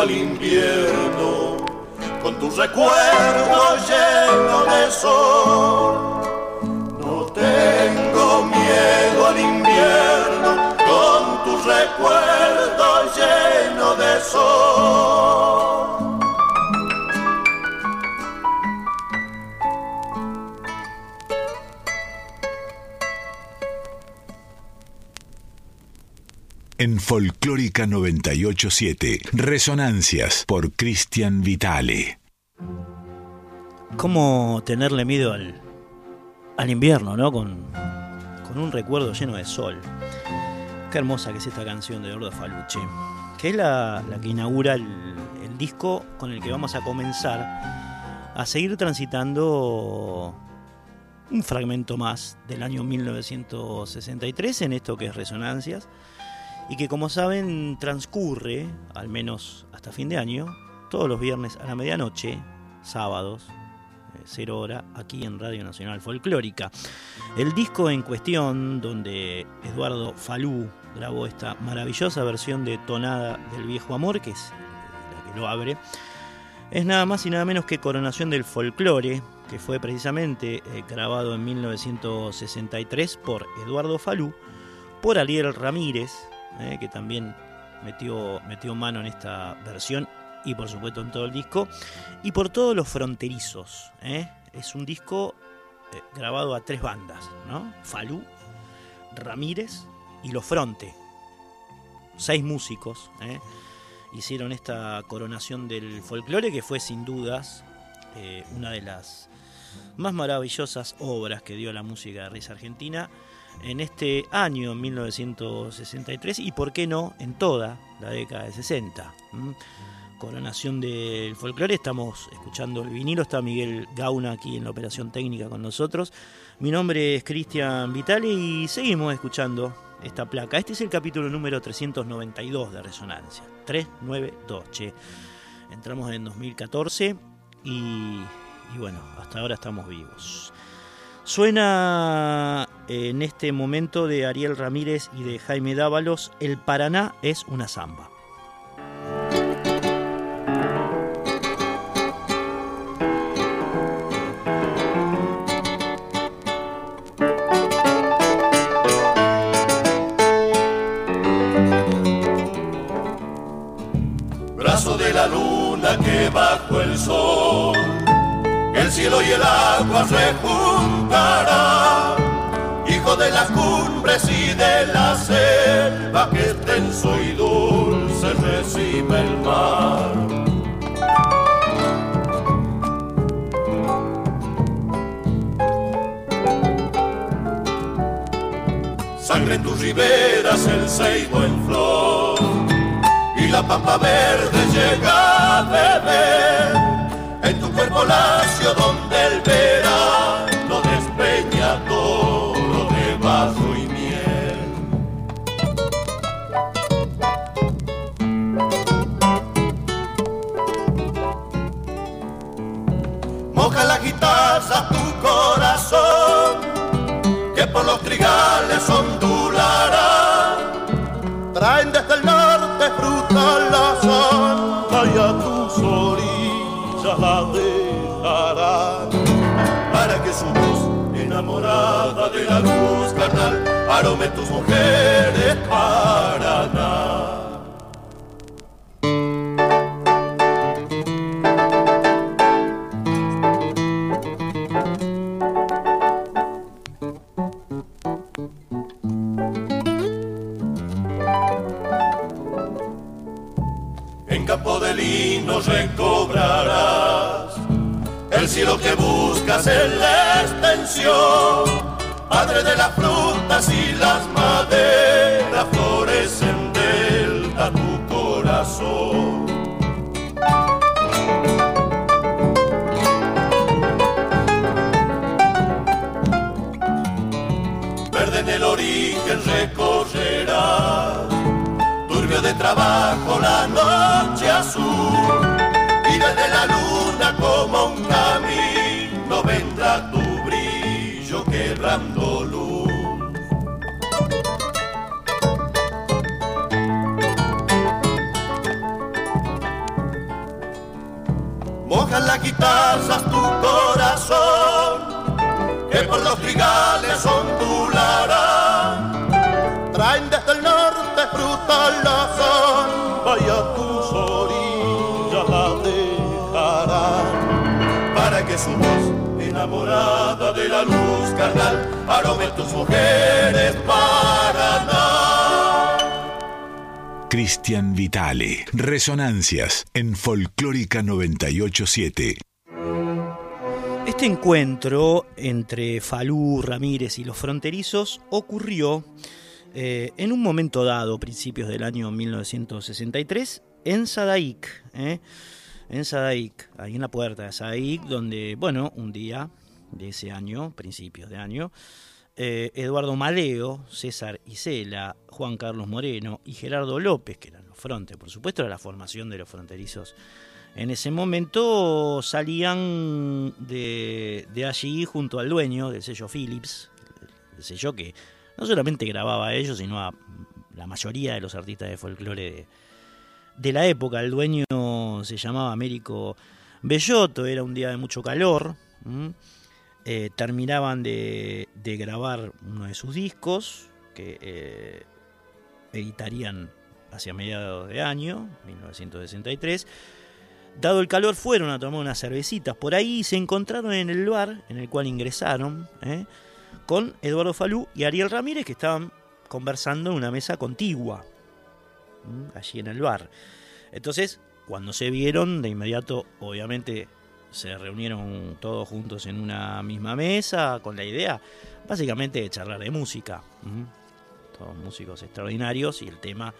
al invierno, con tu recuerdo lleno de sol. No tengo miedo al invierno, con tu recuerdo lleno de sol. Folclórica 987. Resonancias por Cristian Vitale. ¿Cómo tenerle miedo al, al invierno, no? Con, con un recuerdo lleno de sol. Qué hermosa que es esta canción de Eduardo Faluche, que es la, que inaugura el, el, disco con el que vamos a comenzar a seguir transitando un fragmento más del año 1963 en esto que es Resonancias y que como saben transcurre, al menos hasta fin de año, todos los viernes a la medianoche, sábados, eh, cero hora, aquí en Radio Nacional Folclórica. El disco en cuestión, donde Eduardo Falú grabó esta maravillosa versión de Tonada del Viejo Amor, que es la que lo abre, es nada más y nada menos que Coronación del Folclore, que fue precisamente eh, grabado en 1963 por Eduardo Falú por Ariel Ramírez, eh, que también metió, metió mano en esta versión y por supuesto en todo el disco, y por todos los fronterizos. ¿eh? Es un disco eh, grabado a tres bandas, ¿no? Falú, Ramírez y Los Fronte. Seis músicos hicieron esta coronación del folclore que fue sin dudas una de las más maravillosas obras que dio la música de Risa Argentina en este año 1963 y por qué no en toda la década de 60 coronación del folclore. Estamos escuchando el vinilo, está Miguel Gauna aquí en la operación técnica con nosotros. Mi nombre es Cristian Vitale y seguimos escuchando esta placa. Este es el capítulo número 392 de Resonancia. 392, che. Entramos en 2014 y, y bueno, hasta ahora estamos vivos. Suena en este momento de Ariel Ramírez y de Jaime Dávalos, El Paraná es una samba. bajo el sol el cielo y el agua se juntarán. Hijo de las cumbres y de la selva, que extenso y dulce recibe el mar. Sangre en tus riberas, el ceibo en flor la pampa verde llega a beber en tu cuerpo lacio donde el verano despeña todo de vaso y miel. Moja la guitarra enamorada de la luz carnal arome tus mujeres para nada. En la extensión. Padre de las frutas y las maderas, florecen delta tu corazón. Verde en el origen recorrerás de trabajo la noche azul y desde la luna como un camino Guitarras tu corazón, que por los trigales ondularán. Traen desde el norte fruta la vaya tus orillas la dejarán para que su voz enamorada de la luz carnal arome tus mujeres para Cristian Vitale, Resonancias en Folclórica 987. Este encuentro entre Falú, Ramírez y los fronterizos ocurrió eh, en un momento dado, principios del año 1963, en Sadaik, ¿eh? en Sadaik, ahí en la puerta de Sadaik, donde, bueno, un día de ese año, principios de año, eh, Eduardo Maleo, César Isela, Juan Carlos Moreno y Gerardo López, que eran los frontes, por supuesto, era la formación de los fronterizos en ese momento, salían de, de allí junto al dueño del sello Philips, el sello que no solamente grababa a ellos, sino a la mayoría de los artistas de folclore de, la época. El dueño se llamaba Américo Bellotto, era un día de mucho calor. Eh, terminaban de, grabar uno de sus discos que eh, editarían hacia mediados de año, 1963. Dado el calor, fueron a tomar unas cervecitas por ahí y se encontraron en el bar en el cual ingresaron ¿eh? con Eduardo Falú y Ariel Ramírez, que estaban conversando en una mesa contigua, allí en el bar. Entonces, cuando se vieron, de inmediato, obviamente, se reunieron todos juntos en una misma mesa con la idea, básicamente, de charlar de música. Todos músicos extraordinarios y el tema,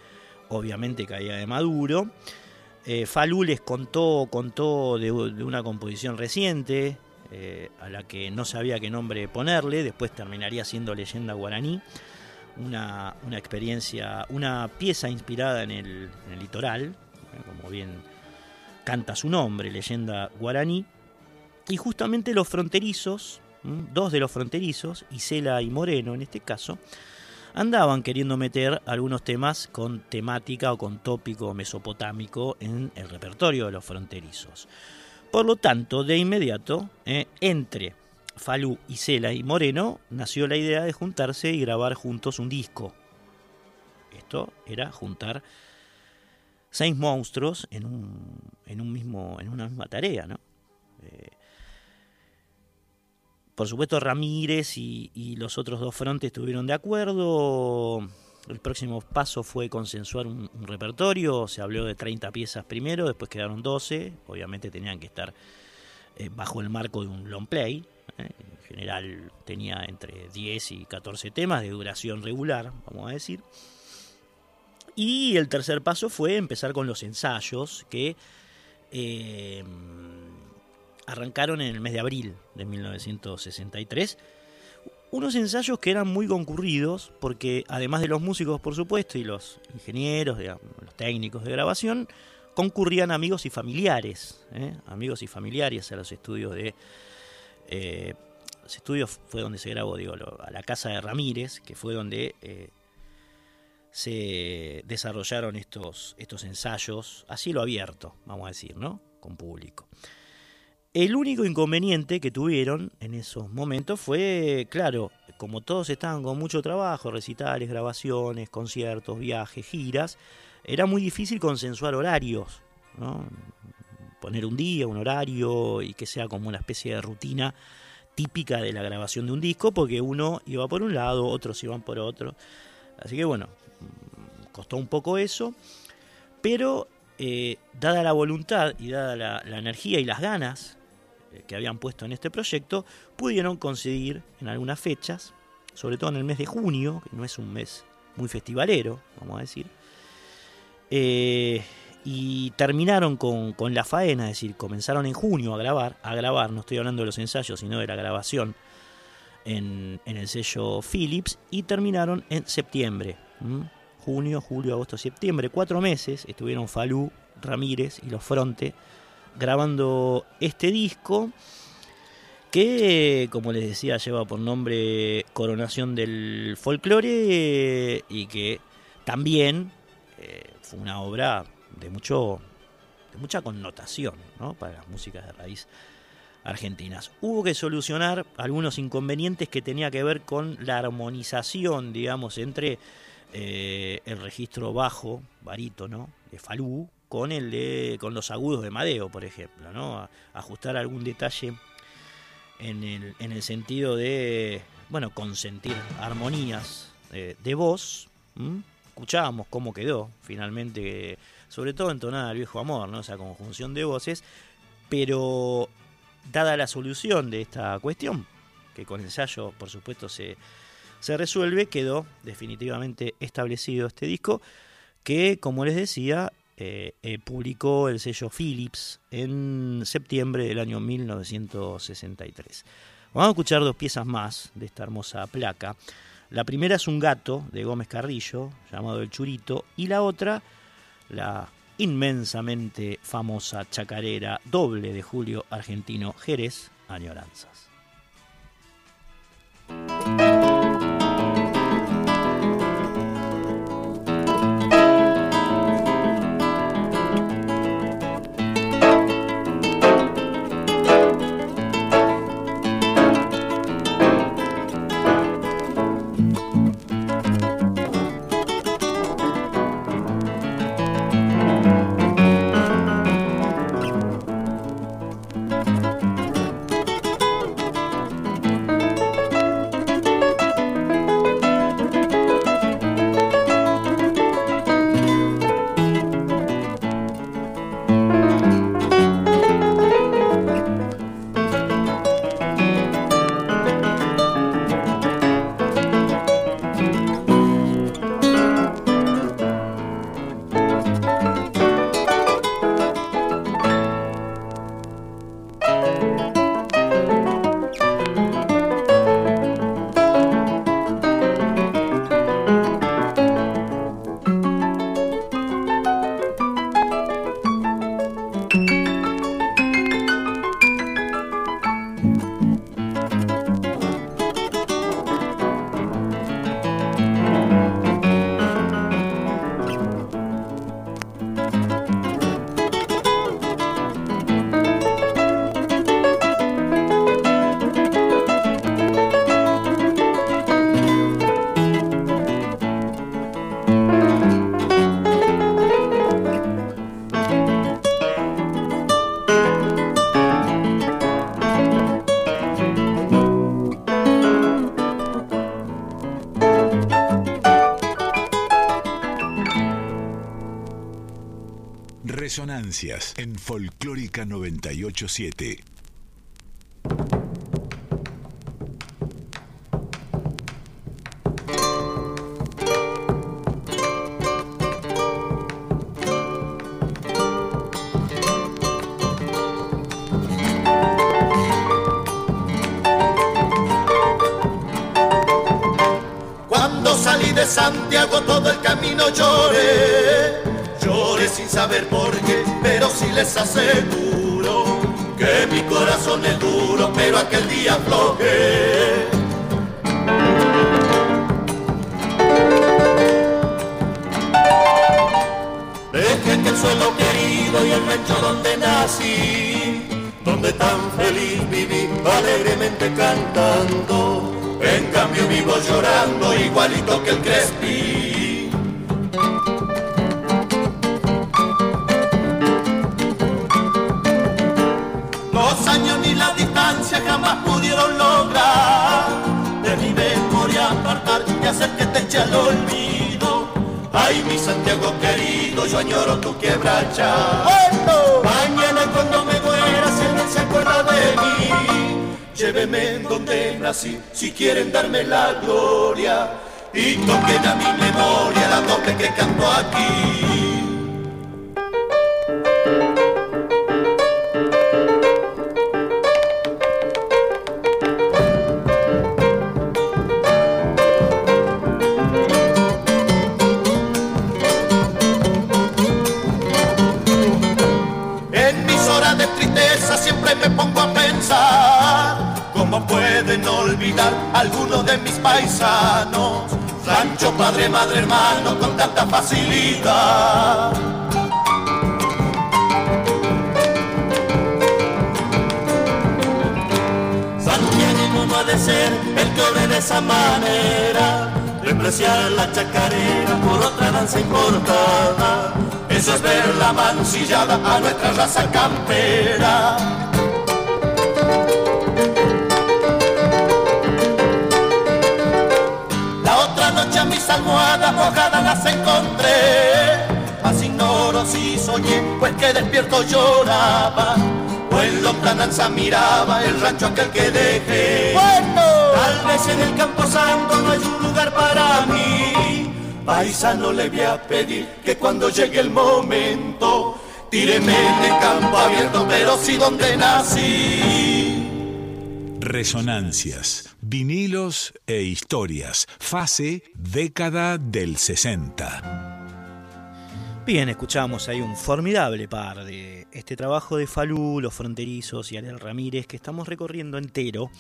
obviamente, caía de Maduro. Eh, Falú les contó, contó de, una composición reciente, eh, a la que no sabía qué nombre ponerle, después terminaría siendo leyenda guaraní, una, experiencia, una pieza inspirada en el, litoral, eh, como bien canta su nombre, leyenda guaraní, y justamente los fronterizos, dos de los fronterizos, Isela y Moreno en este caso, andaban queriendo meter algunos temas con temática o con tópico mesopotámico en el repertorio de los fronterizos. Por lo tanto, de inmediato, eh, entre Falú, Isela y Moreno, nació la idea de juntarse y grabar juntos un disco. Esto era juntar seis monstruos en, un, en, un mismo, en una misma tarea, ¿no? Eh, por supuesto, Ramírez y, los otros dos frontes estuvieron de acuerdo. El próximo paso fue consensuar un, repertorio. Se habló de 30 piezas primero, después quedaron 12. Obviamente tenían que estar eh, bajo el marco de un long play. ¿eh? En general tenía entre 10 y 14 temas de duración regular, vamos a decir. Y el tercer paso fue empezar con los ensayos que eh, arrancaron en el mes de abril de 1963. Unos ensayos que eran muy concurridos porque además de los músicos por supuesto y los ingenieros, los técnicos de grabación, concurrían amigos y familiares, ¿eh? amigos y familiares a los estudios de... Eh, los estudios fue donde se grabó, digo, a la casa de Ramírez, que fue donde se desarrollaron estos, estos ensayos, así lo abierto, vamos a decir, ¿no? Con público. El único inconveniente que tuvieron en esos momentos fue, claro, como todos estaban con mucho trabajo, recitales, grabaciones, conciertos, viajes, giras, era muy difícil consensuar horarios, ¿no? poner un día, un horario y que sea como una especie de rutina típica de la grabación de un disco, porque uno iba por un lado, otros iban por otro. Así que bueno, costó un poco eso, pero eh, dada la voluntad y dada la energía y las ganas eh, que habían puesto en este proyecto, pudieron conseguir en algunas fechas, sobre todo en el mes de junio, que no es un mes muy festivalero, vamos a decir, eh, y terminaron con, la faena, es decir, comenzaron en junio a grabar, a grabar, no estoy hablando de los ensayos, sino de la grabación en, el sello Philips, y terminaron en septiembre. Junio, julio, agosto, septiembre, cuatro meses estuvieron Falú, Ramírez y los Fronte grabando este disco que, como les decía, lleva por nombre Coronación del Folclore y que también eh, fue una obra de mucho de mucha connotación para las músicas de raíz argentinas. Hubo que solucionar algunos inconvenientes que tenía que ver con la armonización, digamos, entre eh, el registro bajo, barítono, de Falú, con el de con los agudos de Madeo, por ejemplo, ¿no? ajustar algún detalle en el, en el sentido de, bueno, consentir armonías eh, de voz. Escuchábamos cómo quedó finalmente, sobre todo entonada al viejo amor, ¿no? Esa conjunción de voces, pero dada la solución de esta cuestión, que con ensayo, por supuesto, se, se resuelve, quedó definitivamente establecido este disco, que, como les decía, eh, eh, publicó el sello Philips en septiembre del año 1963. Vamos a escuchar dos piezas más de esta hermosa placa. La primera es un gato de Gómez Carrillo, llamado El Churito, y la otra, la inmensamente famosa chacarera doble de Julio Argentino Jerez, Añoranzas. En Folclórica 987. Les si quieren darme la gloria. Y toquen a mi memoria la doble que canto aquí. Paisanos. Rancho, padre, madre, hermano, con tanta facilidad. Santiago no ha de ser el que obre de esa manera, despreciar la chacarera por otra danza importada. Eso es ver la mancillada a nuestra raza campera. Las encontré. Mas ignoro si soñé, pues que despierto lloraba. O en lontananza miraba el rancho aquel que dejé. Tal vez en el campo santo no hay un lugar para mí. Paisano le voy a pedir que cuando llegue el momento, tíreme en el campo abierto, pero sí donde nací. Resonancias, vinilos e historias. Fase década del 60. Bien, escuchamos ahí un formidable par de este trabajo de Falú, Los Fronterizos y Ariel Ramírez que estamos recorriendo entero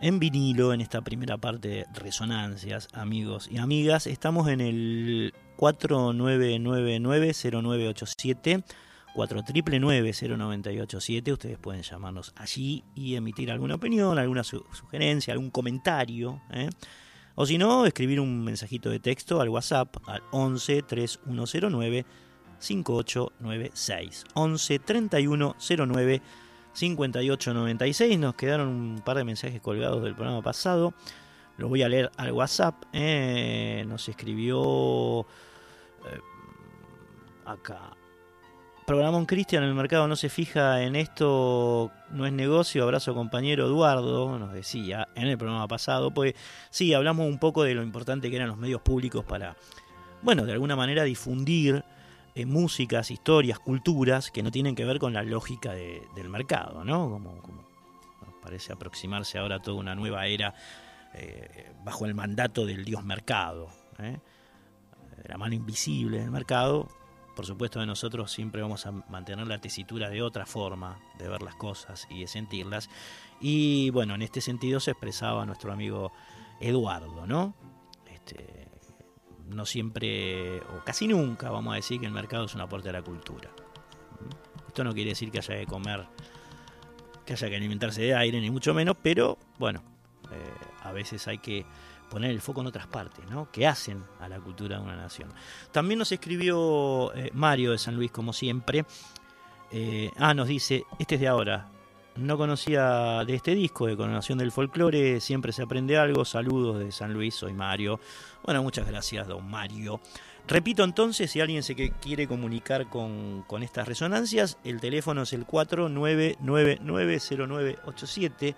en vinilo en esta primera parte de Resonancias, amigos y amigas. Estamos en el 4999-0987, 4999-0987. Ustedes pueden llamarnos allí y emitir alguna opinión, alguna su- sugerencia, algún comentario. ¿eh? O si no, escribir un mensajito de texto al WhatsApp al 11 3109 5896. 11 3109 5896. Nos quedaron un par de mensajes colgados del programa pasado. Los voy a leer al WhatsApp. Eh, nos escribió eh, acá. Programón Cristian, el mercado no se fija en esto, no es negocio. Abrazo compañero Eduardo, nos decía en el programa pasado. Pues sí, hablamos un poco de lo importante que eran los medios públicos para, bueno, de alguna manera difundir eh, músicas, historias, culturas que no tienen que ver con la lógica de- del mercado, ¿no? Como, parece aproximarse ahora a toda una nueva era eh, bajo el mandato del dios mercado, ¿eh? de la mano invisible del mercado. Por supuesto, de nosotros siempre vamos a mantener la tesitura de otra forma de ver las cosas y de sentirlas. Y bueno, en este sentido se expresaba nuestro amigo Eduardo, ¿no? Este, no siempre, o casi nunca, vamos a decir que el mercado es un aporte a la cultura. Esto no quiere decir que haya que comer, que haya que alimentarse de aire, ni mucho menos, pero bueno, eh, a veces hay que poner el foco en otras partes, ¿no? Que hacen a la cultura de una nación. También nos escribió eh, Mario de San Luis, como siempre. Eh, ah, nos dice, este es de ahora, no conocía de este disco de Coronación del Folclore, siempre se aprende algo. Saludos de San Luis, soy Mario. Bueno, muchas gracias, don Mario. Repito entonces, si alguien se quiere comunicar con, con estas resonancias, el teléfono es el 49990987.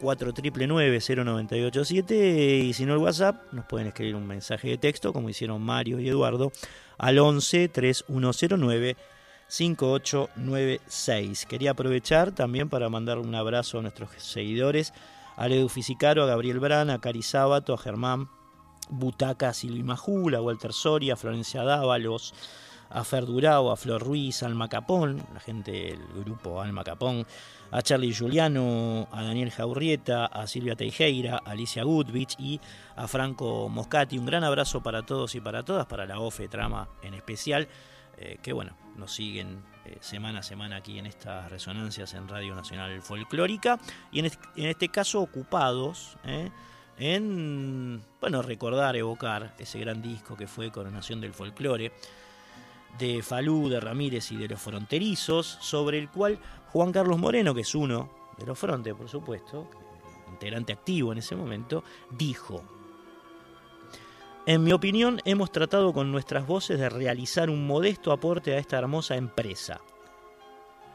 4999-0987 y si no el WhatsApp nos pueden escribir un mensaje de texto como hicieron Mario y Eduardo al 11 3109 5896. Quería aprovechar también para mandar un abrazo a nuestros seguidores, a Edu Fisicaro, a Gabriel Brana, a Cari Sábato, a Germán Butaca, a Silvi Majul, a Walter Soria, a Florencia Dávalos, a Fer Durao, a Flor Ruiz, a Alma Capón, la gente del grupo Alma Capón, a Charlie Giuliano, a Daniel Jaurrieta, a Silvia Teijeira, a Alicia Goodwich y a Franco Moscati. Un gran abrazo para todos y para todas, para la OFE Trama en especial, eh, que bueno, nos siguen eh, semana a semana aquí en estas resonancias en Radio Nacional Folclórica y en, este caso ocupados eh, en bueno, recordar, evocar ese gran disco que fue Coronación del Folclore de Falú, de Ramírez y de los fronterizos, sobre el cual Juan Carlos Moreno, que es uno de los frontes, por supuesto, integrante activo en ese momento, dijo, en mi opinión, hemos tratado con nuestras voces de realizar un modesto aporte a esta hermosa empresa.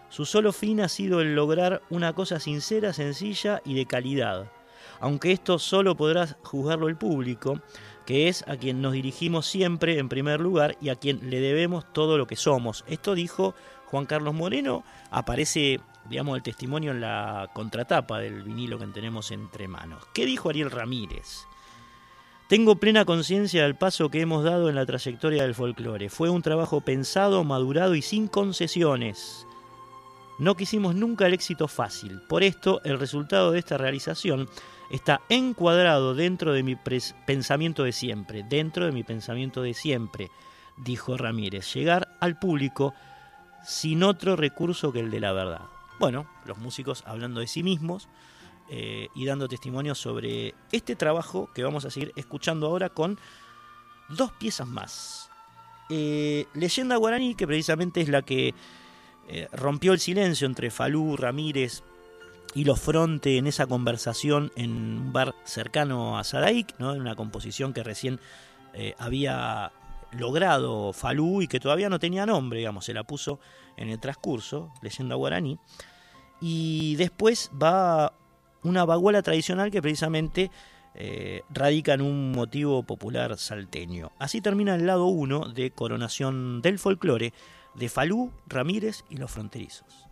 Su solo fin ha sido el lograr una cosa sincera, sencilla y de calidad, aunque esto solo podrá juzgarlo el público, que es a quien nos dirigimos siempre en primer lugar y a quien le debemos todo lo que somos. Esto dijo Juan Carlos Moreno, aparece, digamos, el testimonio en la contratapa del vinilo que tenemos entre manos. ¿Qué dijo Ariel Ramírez? Tengo plena conciencia del paso que hemos dado en la trayectoria del folclore. Fue un trabajo pensado, madurado y sin concesiones. No quisimos nunca el éxito fácil. Por esto, el resultado de esta realización está encuadrado dentro de mi pensamiento de siempre, dentro de mi pensamiento de siempre, dijo Ramírez. Llegar al público sin otro recurso que el de la verdad. Bueno, los músicos hablando de sí mismos, eh, y dando testimonio sobre este trabajo que vamos a seguir escuchando ahora con dos piezas más. Eh, Leyenda Guaraní, que precisamente es la que eh, rompió el silencio entre Falú, Ramírez y los Fronte en esa conversación en un bar cercano a Sadaik, ¿no? en una composición que recién había logrado Falú y que todavía no tenía nombre, digamos, se la puso en el transcurso, Leyenda Guaraní. Y después va una baguala tradicional que precisamente eh, radica en un motivo popular salteño. Así termina el lado 1 de Coronación del Folclore de Falú, Ramírez y los Fronterizos.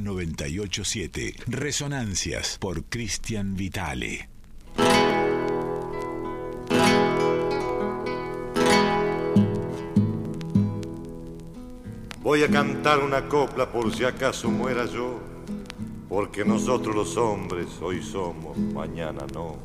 987. Resonancias por Cristian Vitale. Voy a cantar una copla por si acaso muera yo, porque nosotros los hombres hoy somos, mañana no.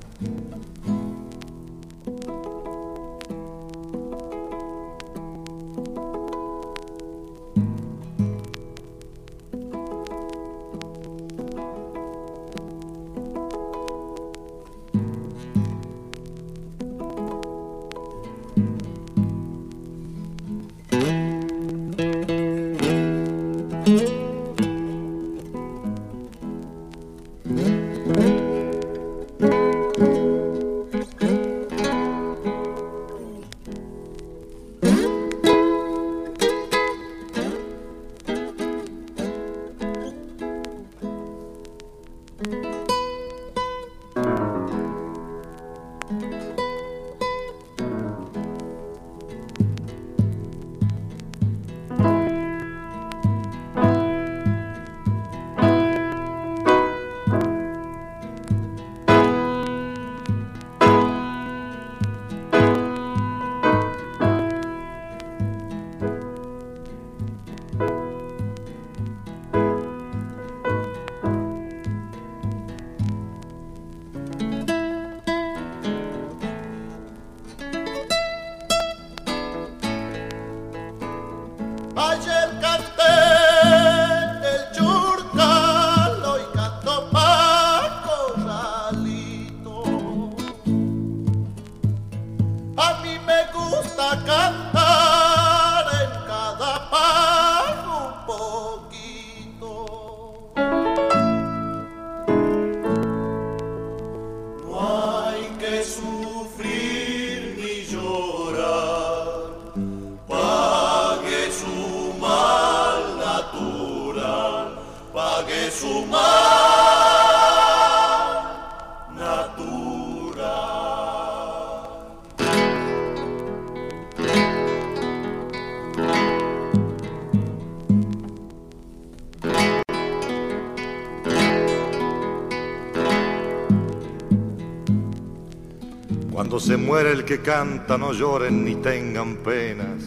El que canta, no lloren ni tengan penas.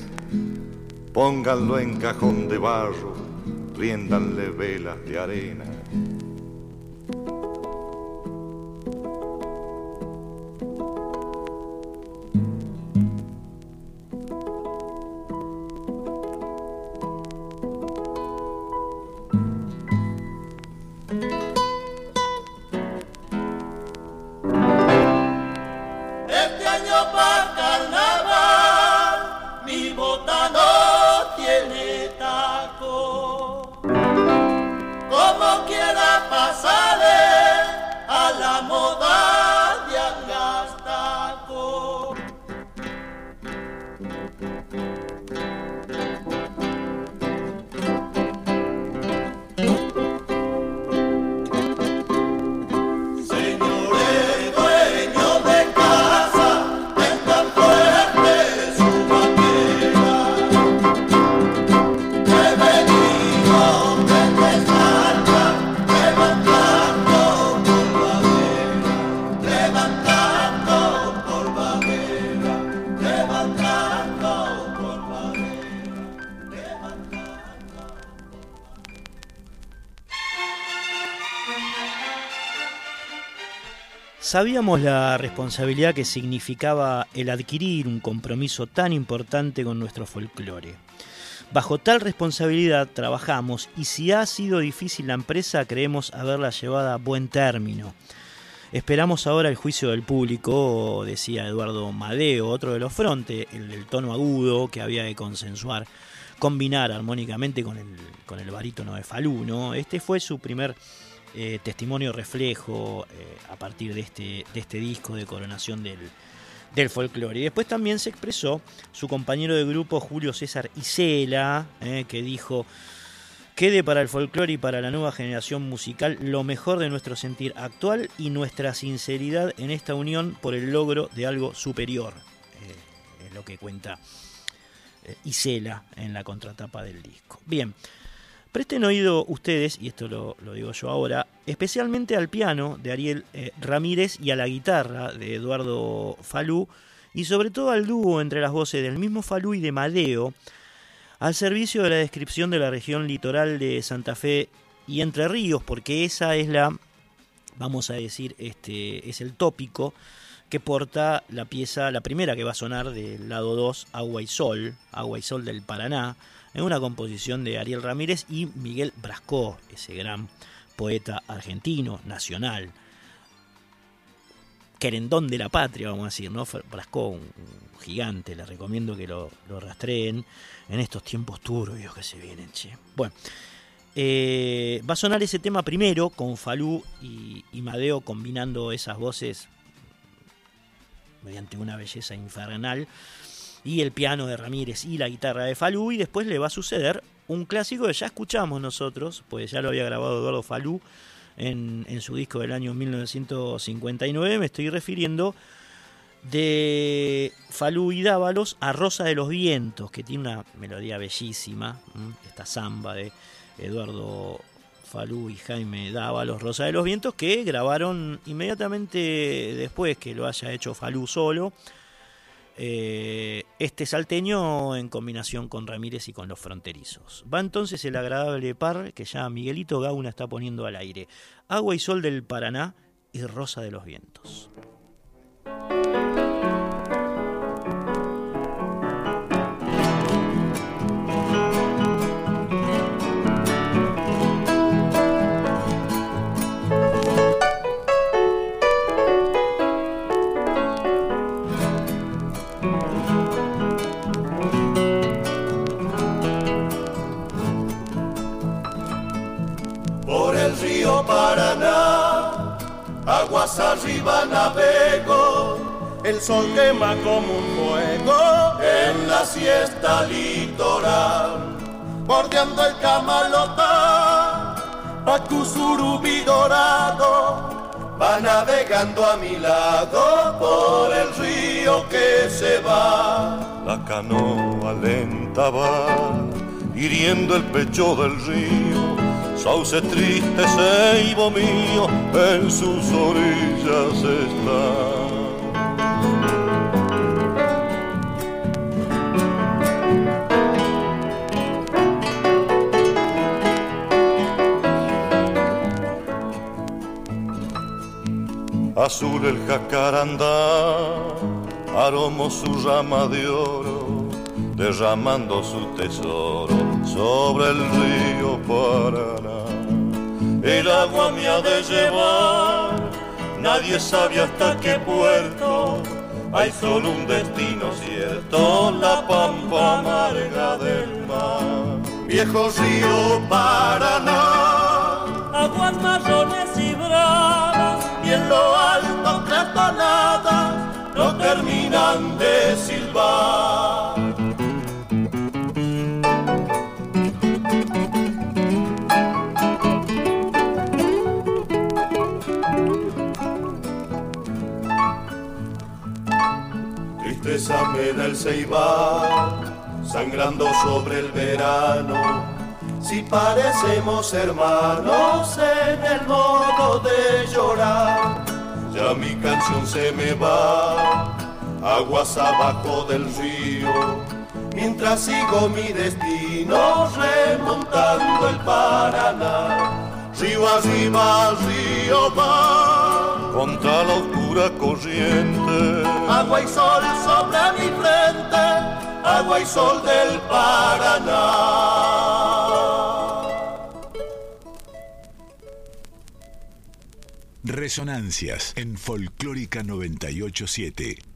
Pónganlo en cajón de barro, riéndanle velas de arena. Sabíamos la responsabilidad que significaba el adquirir un compromiso tan importante con nuestro folclore. Bajo tal responsabilidad trabajamos y si ha sido difícil la empresa creemos haberla llevado a buen término. Esperamos ahora el juicio del público, decía Eduardo Madeo, otro de los frontes, el del tono agudo que había que consensuar combinar armónicamente con el, con el barítono de Falú. ¿no? Este fue su primer eh, testimonio reflejo eh, a partir de este, de este disco de coronación del, del folclore. Y después también se expresó su compañero de grupo Julio César Isela, eh, que dijo, quede para el folclore y para la nueva generación musical lo mejor de nuestro sentir actual y nuestra sinceridad en esta unión por el logro de algo superior. es lo que cuenta Isela en la contratapa del disco. Bien. Presten oído ustedes, y esto lo, digo yo ahora, especialmente al piano de Ariel eh, Ramírez y a la guitarra de Eduardo Falú, y sobre todo al dúo entre las voces del mismo Falú y de Madeo, al servicio de la descripción de la región litoral de Santa Fe y Entre Ríos, porque esa es la, vamos a decir, este, es el tópico que porta la pieza, la primera que va a sonar del lado 2, Agua y Sol, Agua y Sol del Paraná, en una composición de Ariel Ramírez y Miguel Brascó, ese gran poeta argentino, nacional, querendón de la patria, vamos a decir, ¿no? Brascó, un, gigante, les recomiendo que lo, rastreen en estos tiempos turbios que se vienen, che. Bueno, eh, va a sonar ese tema primero con Falú y, y Madeo combinando esas voces mediante una belleza infernal y el piano de Ramírez y la guitarra de Falú y después le va a suceder un clásico que ya escuchamos nosotros, pues ya lo había grabado Eduardo Falú en, su disco del año 1959, me estoy refiriendo de Falú y Dávalos a Rosa de los Vientos, que tiene una melodía bellísima, esta samba de Eduardo Falú y Jaime Dávalos, Rosa de los Vientos, que grabaron inmediatamente después que lo haya hecho Falú solo eh, este salteño en combinación con Ramírez y con los fronterizos. Va entonces el agradable par que ya Miguelito Gauna está poniendo al aire. Agua y sol del Paraná y rosa de los vientos. Arriba navego, el sol quema como un fuego. En la siesta litoral, bordeando el camalotá, Pacuzurubí dorado, va navegando a mi lado por el río que se va. La canoa lenta va, hiriendo el pecho del río sauce triste ceibo mío en sus orillas está. Azul el jacarandá, aromo su rama de oro, derramando su tesoro sobre el río Paraná. El agua me ha de llevar, nadie sabe hasta qué puerto. Hay solo un destino cierto, la pampa amarga del mar. Viejo río Paraná, aguas marrones y bravas, y en lo alto cratonadas no terminan de silbar. Tristeza me da el sangrando sobre el verano. Si parecemos hermanos en el modo de llorar, ya mi canción se me va, aguas abajo del río, mientras sigo mi destino remontando el Paraná. Río arriba, río va, contra la oscura corriente. Agua y sol sobre mi frente, agua y sol del Paraná. Resonancias en Folclórica 987.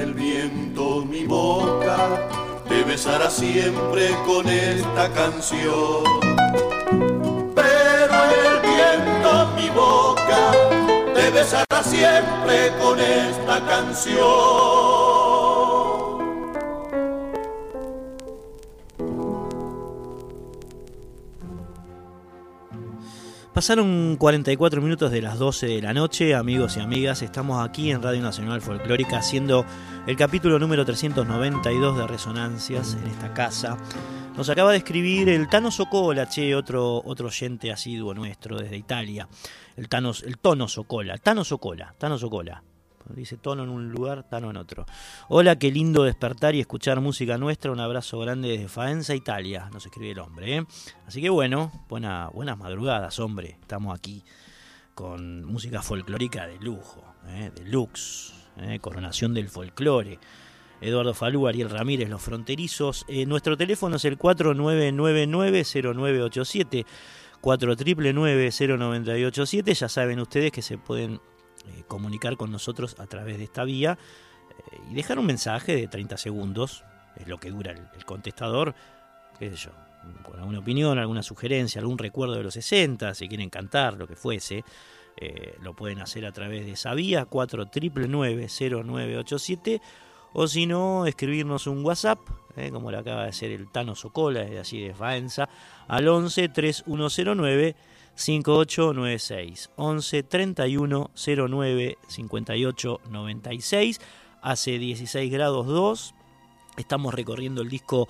el viento mi boca, te besará siempre con esta canción. Pero el viento mi boca, te besará siempre con esta canción. Pasaron 44 minutos de las 12 de la noche, amigos y amigas. Estamos aquí en Radio Nacional Folclórica haciendo el capítulo número 392 de Resonancias en esta casa. Nos acaba de escribir el Tano Socola, che, otro, otro oyente asiduo nuestro desde Italia. El, Thanos, el Tono Socola, Tano Socola, Tano Socola. Dice tono en un lugar, tano en otro. Hola, qué lindo despertar y escuchar música nuestra. Un abrazo grande desde Faenza, Italia. Nos escribe el hombre. ¿eh? Así que bueno, buena, buenas madrugadas, hombre. Estamos aquí con música folclórica de lujo, ¿eh? de lux, ¿eh? coronación del folclore. Eduardo Falú, Ariel Ramírez, Los Fronterizos. nuestro teléfono es el 4999-0987. 4999-0987. Ya saben ustedes que se pueden eh, comunicar con nosotros a través de esta vía eh, y dejar un mensaje de 30 segundos, es lo que dura el, contestador, qué sé yo, con alguna opinión, alguna sugerencia, algún recuerdo de los 60, si quieren cantar, lo que fuese, eh, lo pueden hacer a través de esa vía, 4999-0987, o si no, escribirnos un WhatsApp, como le acaba de hacer el Tano Socola, de así de Faenza, al 11 3109 5896 11 31 09 58 96 hace 16 grados 2 estamos recorriendo el disco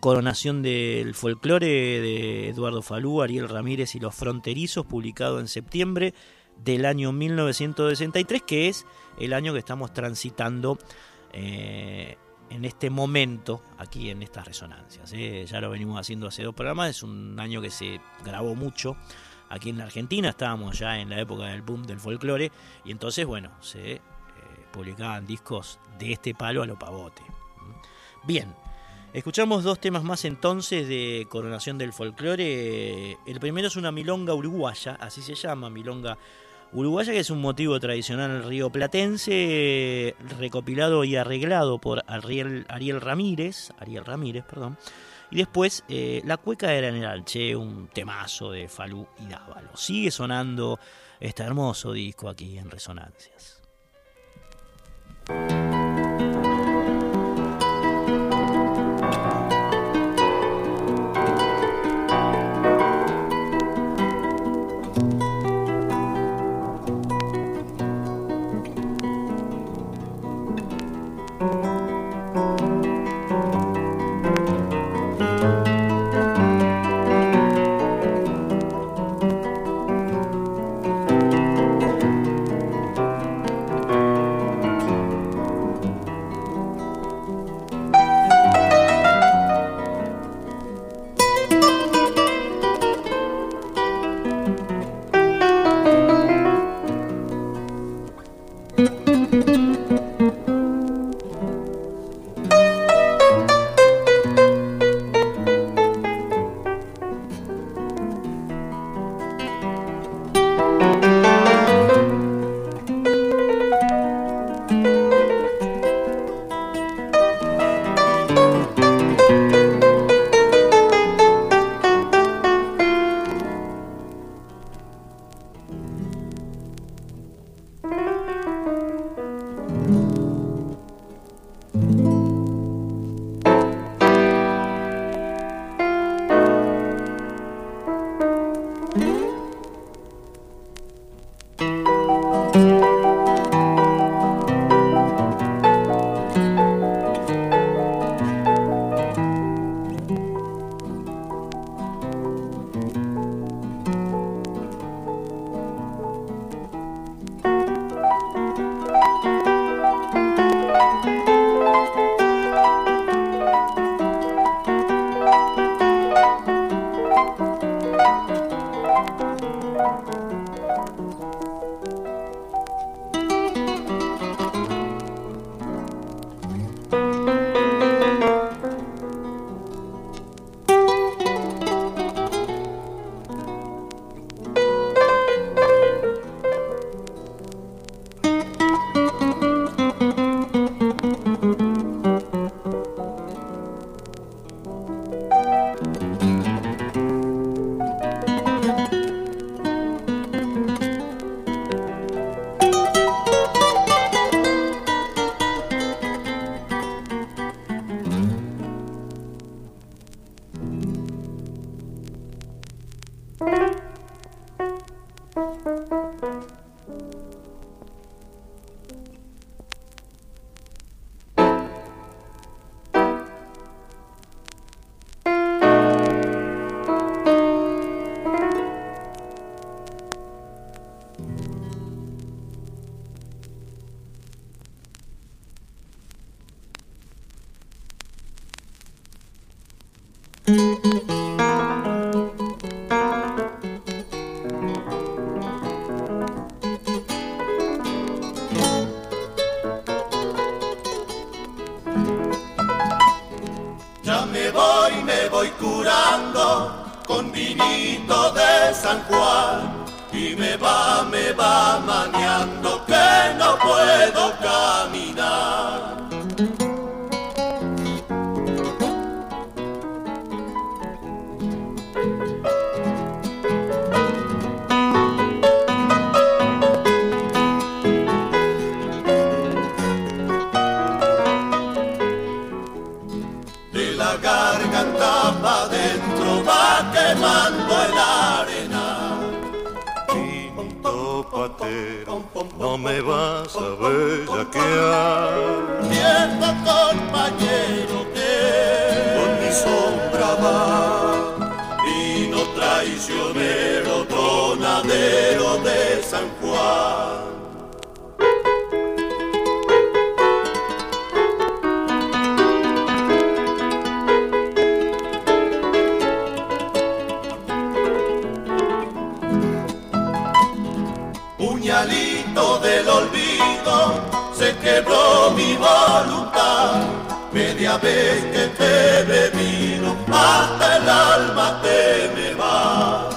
Coronación del Folclore de Eduardo Falú, Ariel Ramírez y los Fronterizos publicado en septiembre del año 1963 que es el año que estamos transitando eh, en este momento aquí en estas resonancias. ¿eh? Ya lo venimos haciendo hace dos programas, es un año que se grabó mucho aquí en la Argentina, estábamos ya en la época del boom del folclore, y entonces, bueno, se eh, publicaban discos de este palo a lo pavote. Bien, escuchamos dos temas más entonces de Coronación del Folclore. El primero es una milonga uruguaya, así se llama, milonga uruguaya, que es un motivo tradicional río platense, recopilado y arreglado por Ariel, Ariel Ramírez, Ariel Ramírez, perdón, y después eh, La Cueca era en el Alche, un temazo de Falú y Dávalo. Sigue sonando este hermoso disco aquí en Resonancias. del olvido se quebró mi voluntad. Media vez que te bebí, hasta el alma te me va.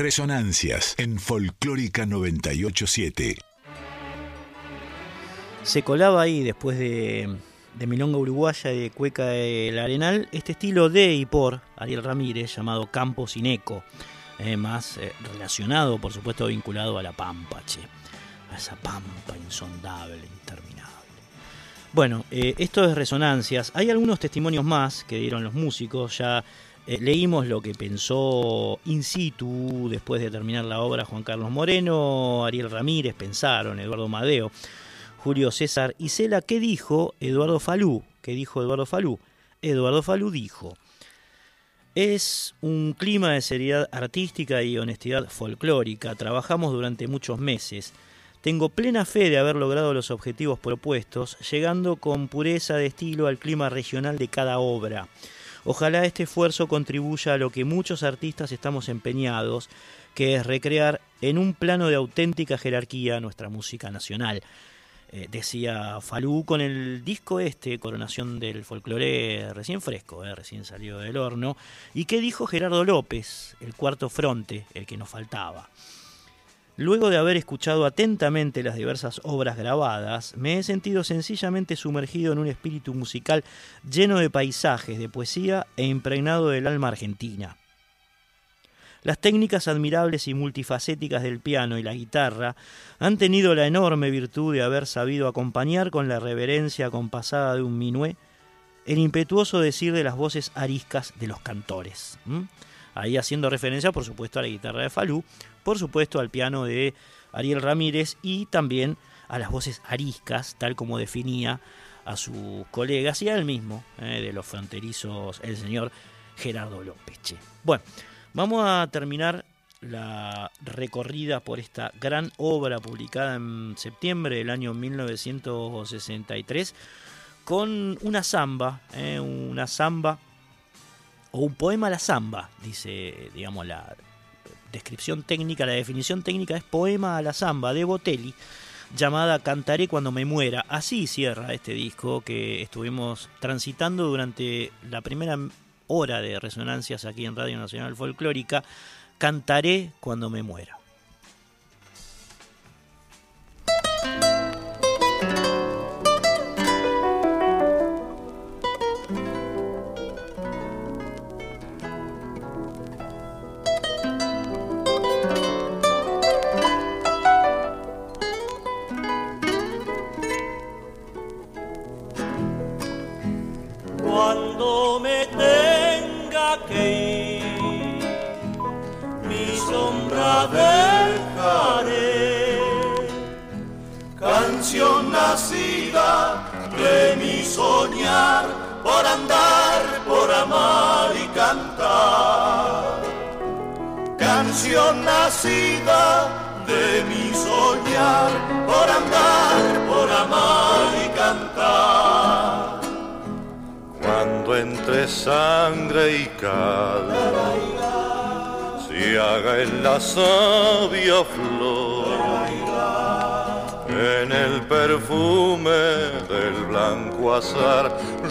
Resonancias en Folclórica 987. Se colaba ahí después de, de Milonga Uruguaya y de Cueca del Arenal este estilo de y por Ariel Ramírez llamado Campo sin Eco, eh, más eh, relacionado, por supuesto, vinculado a la Pampa, che, a esa Pampa insondable, interminable. Bueno, eh, esto es Resonancias. Hay algunos testimonios más que dieron los músicos, ya eh, leímos lo que pensó in situ después de terminar la obra Juan Carlos Moreno, Ariel Ramírez, pensaron, Eduardo Madeo, Julio César y Cela. ¿Qué dijo Eduardo Falú? ¿Qué dijo Eduardo Falú? Eduardo Falú dijo, es un clima de seriedad artística y honestidad folclórica. Trabajamos durante muchos meses. Tengo plena fe de haber logrado los objetivos propuestos, llegando con pureza de estilo al clima regional de cada obra. Ojalá este esfuerzo contribuya a lo que muchos artistas estamos empeñados, que es recrear en un plano de auténtica jerarquía nuestra música nacional. Eh, decía Falú con el disco este, Coronación del Folclore, recién fresco, eh, recién salió del horno. ¿Y qué dijo Gerardo López, el cuarto fronte, el que nos faltaba? Luego de haber escuchado atentamente las diversas obras grabadas, me he sentido sencillamente sumergido en un espíritu musical lleno de paisajes, de poesía e impregnado del alma argentina. Las técnicas admirables y multifacéticas del piano y la guitarra han tenido la enorme virtud de haber sabido acompañar con la reverencia compasada de un minué el impetuoso decir de las voces ariscas de los cantores. Ahí haciendo referencia, por supuesto, a la guitarra de Falú, por supuesto al piano de Ariel Ramírez y también a las voces ariscas, tal como definía a sus colegas y a él mismo, eh, de los fronterizos, el señor Gerardo López. Bueno, vamos a terminar la recorrida por esta gran obra publicada en septiembre del año 1963 con una samba, eh, una samba o un poema a la samba, dice, digamos, la, descripción técnica, la definición técnica es poema a la samba de Botelli, llamada Cantaré cuando me muera. Así cierra este disco que estuvimos transitando durante la primera hora de resonancias aquí en Radio Nacional Folclórica. Cantaré cuando me muera.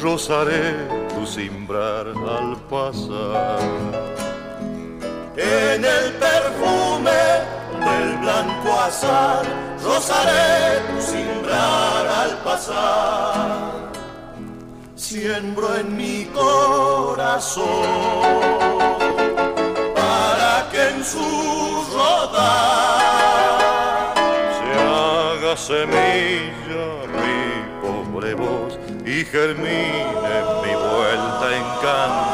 Rozaré tu simbrar al pasar. En el perfume del blanco azar, rozaré tu simbrar al pasar. Siembro en mi corazón para que en su rodar se haga semilla y germine mi vuelta en cantar.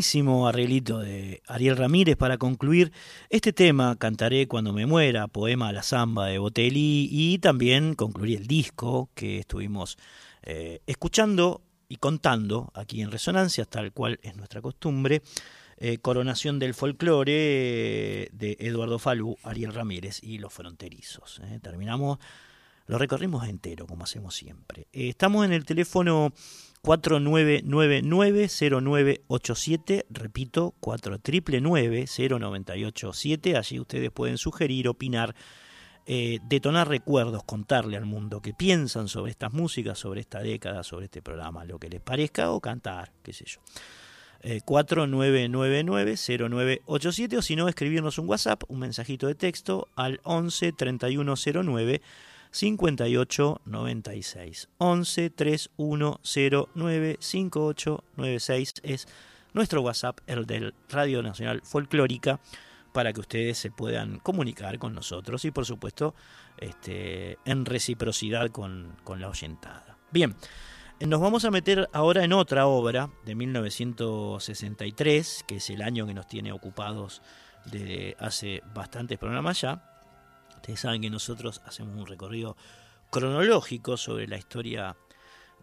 Finísimo arreglito de Ariel Ramírez para concluir este tema, Cantaré cuando me muera, poema a la samba de Botelli y también concluir el disco que estuvimos eh, escuchando y contando aquí en Resonancia, tal cual es nuestra costumbre. Eh, Coronación del folclore eh, de Eduardo Falú, Ariel Ramírez y Los Fronterizos. Terminamos, lo recorrimos entero, como hacemos siempre. estamos en el teléfono 4999-0987, repito, 4999-0987, allí ustedes pueden sugerir, opinar, eh, detonar recuerdos, contarle al mundo qué piensan sobre estas músicas, sobre esta década, sobre este programa, lo que les parezca, o cantar, qué sé yo. 4999-0987 eh, o si no, escribirnos un WhatsApp, un mensajito de texto al 11 3109 5896 11 3109 5896 es nuestro WhatsApp, el del Radio Nacional Folclórica, para que ustedes se puedan comunicar con nosotros y por supuesto este, en reciprocidad con, con la oyentada. Bien, nos vamos a meter ahora en otra obra de 1963, que es el año que nos tiene ocupados de hace bastantes programas ya Saben que nosotros hacemos un recorrido cronológico sobre la historia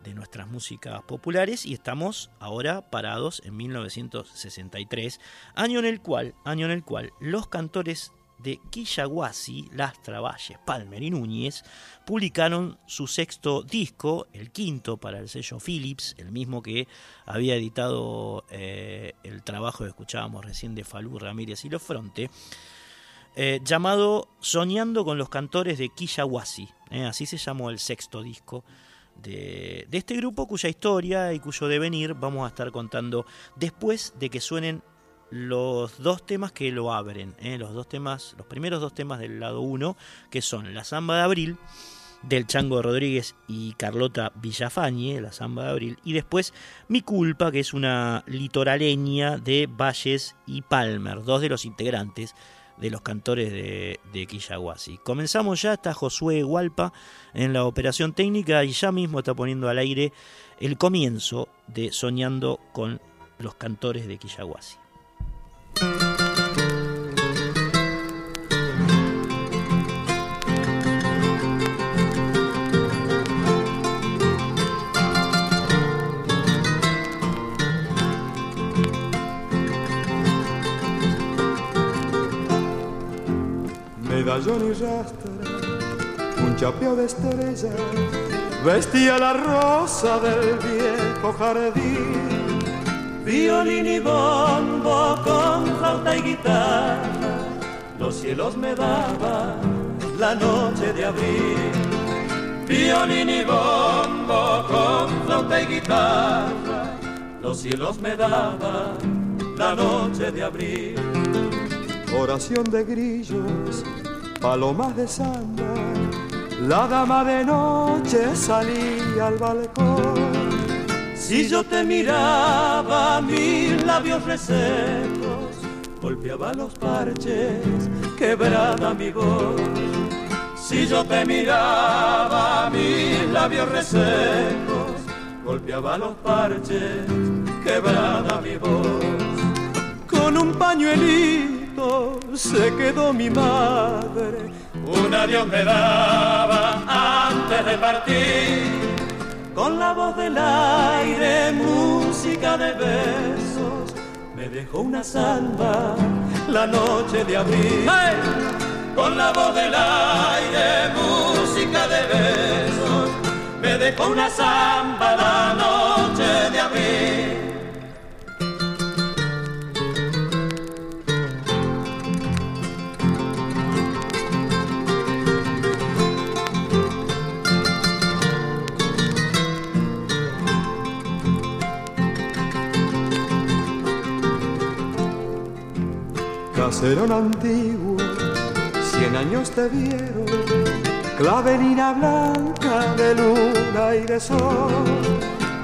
de nuestras músicas populares y estamos ahora parados en 1963, año en el cual, año en el cual los cantores de Quillaguasi, Lastra, Valles, Palmer y Núñez publicaron su sexto disco, el quinto para el sello Philips, el mismo que había editado eh, el trabajo que escuchábamos recién de Falú Ramírez y Los Fronte. Eh, llamado Soñando con los cantores de Quillahuasi. Eh, así se llamó el sexto disco de, este grupo, cuya historia y cuyo devenir vamos a estar contando después de que suenen los dos temas que lo abren. Eh, los dos temas, los primeros dos temas del lado 1, que son La Zamba de Abril del Chango Rodríguez y Carlota Villafañe, la Zamba de Abril, y después Mi Culpa, que es una litoraleña de Valles y Palmer, dos de los integrantes de los cantores de, de Quillahuasi. Comenzamos ya, está Josué Hualpa en la operación técnica y ya mismo está poniendo al aire el comienzo de Soñando con los cantores de Quillahuasi. Medallón y rastra, un chapeo de estrella, vestía la rosa del viejo jardín. Violín y bombo con flauta y guitarra, los cielos me daban la noche de abril. Violín y bombo con flauta y guitarra, los cielos me daban la noche de abril. Oración de grillos palomas de samba, la dama de noche salía al balcón. Si yo te miraba, mis labios resecos, golpeaba los parches, quebrada mi voz. Si yo te miraba, mis labios resecos, golpeaba los parches, quebrada mi voz. Con un pañuelito se quedó mi madre. Un adiós me daba antes de partir. Con la voz del aire, música de besos, me dejó una samba la noche de abril. Con la voz del aire, música de besos, me dejó una samba la noche de abril. Caserón antiguo, cien años te vieron, clavelina blanca de luna y de sol.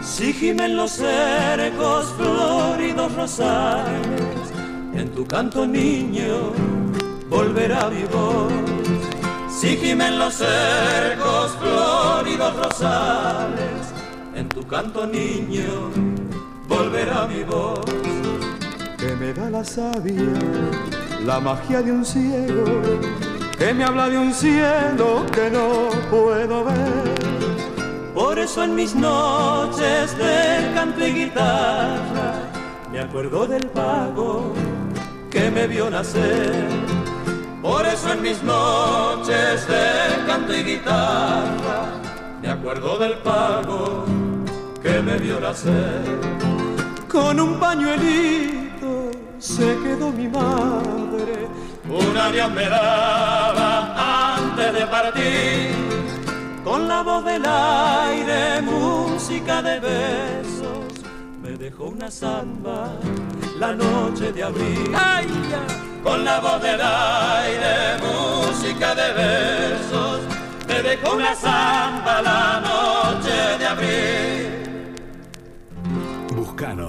Si gimen los cercos floridos rosales, en tu canto niño volverá mi voz. Si gimen los cercos floridos rosales, en tu canto niño volverá mi voz. Me da la sabia, la magia de un ciego, que me habla de un cielo que no puedo ver. Por eso en mis noches de canto y guitarra me acuerdo del pago que me vio nacer. Por eso en mis noches de canto y guitarra me acuerdo del pago que me vio nacer. Con un pañuelito se quedó mi madre. Un año me daba antes de partir. Con la voz del aire, música de besos, me dejó una samba la noche de abril. Con la voz del aire, música de besos, me dejó una samba la noche de abril.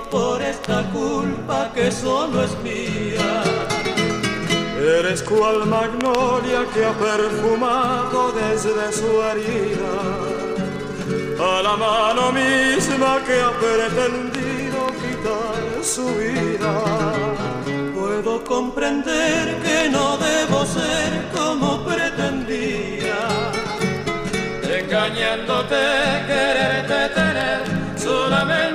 Por esta culpa que solo es mía. Eres cual magnolia que ha perfumado desde su herida a la mano misma que ha pretendido quitar su vida. Puedo comprender que no debo ser como pretendía. Engañándote, quererte tener solamente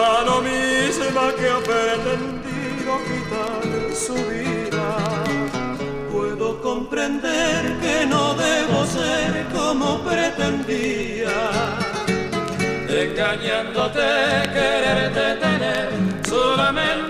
mano misma que ha pretendido quitar su vida. Puedo comprender que no debo ser como pretendía. Engañándote, quererte tener solamente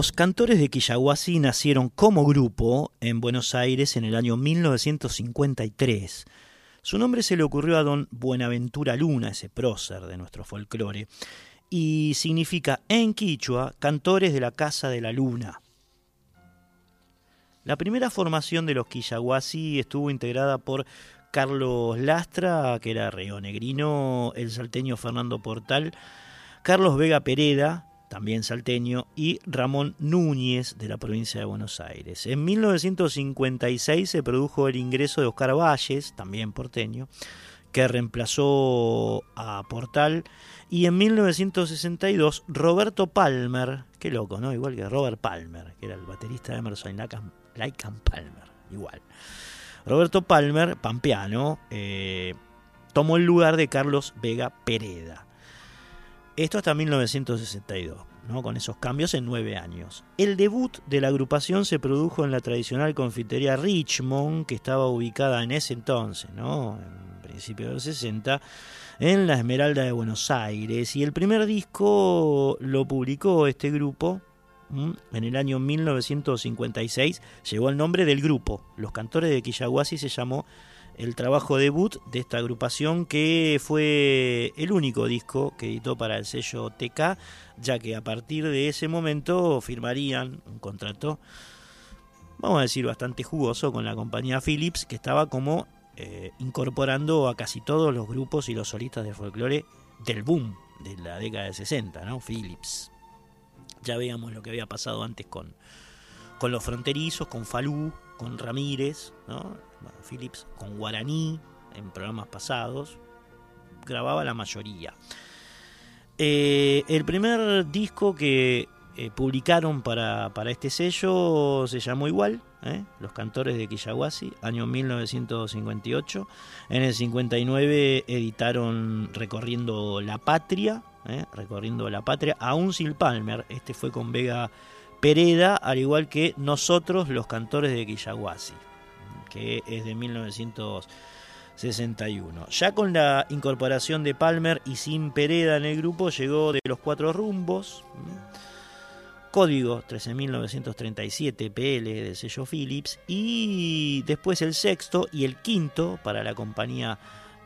Los cantores de Quillahuasi nacieron como grupo en Buenos Aires en el año 1953. Su nombre se le ocurrió a don Buenaventura Luna, ese prócer de nuestro folclore, y significa en quichua cantores de la Casa de la Luna. La primera formación de los Quillahuasi estuvo integrada por Carlos Lastra, que era reonegrino, el salteño Fernando Portal, Carlos Vega Pereda, también salteño, y Ramón Núñez de la provincia de Buenos Aires. En 1956 se produjo el ingreso de Oscar Valles, también porteño, que reemplazó a Portal, y en 1962 Roberto Palmer, qué loco, ¿no? Igual que Robert Palmer, que era el baterista de Emerson and Palmer, igual. Roberto Palmer, pampeano, eh, tomó el lugar de Carlos Vega Pereda. Esto hasta 1962. ¿no? con esos cambios en nueve años. El debut de la agrupación se produjo en la tradicional confitería Richmond, que estaba ubicada en ese entonces, ¿no? en principio de los 60, en la Esmeralda de Buenos Aires. Y el primer disco lo publicó este grupo en el año 1956. Llegó el nombre del grupo. Los Cantores de Quillaguasi se llamó el trabajo debut de esta agrupación que fue el único disco que editó para el sello TK, ya que a partir de ese momento firmarían un contrato, vamos a decir, bastante jugoso con la compañía Philips, que estaba como eh, incorporando a casi todos los grupos y los solistas de folclore del boom de la década de 60, ¿no? Philips. Ya veíamos lo que había pasado antes con, con los fronterizos, con Falú, con Ramírez, ¿no? Philips con Guaraní en programas pasados. Grababa la mayoría. Eh, el primer disco que eh, publicaron para, este sello se llamó igual, ¿eh? Los Cantores de Quillaguasi, año 1958. En el 59 editaron Recorriendo la Patria, Recorriendo la Patria, aún sin Palmer, este fue con Vega Pereda, al igual que Nosotros, los Cantores de Quillaguasi, que es de 1961. Ya con la incorporación de Palmer y sin Pereda en el grupo, llegó de los cuatro rumbos. Código 13.937 PL del sello Philips y después el sexto y el quinto para la compañía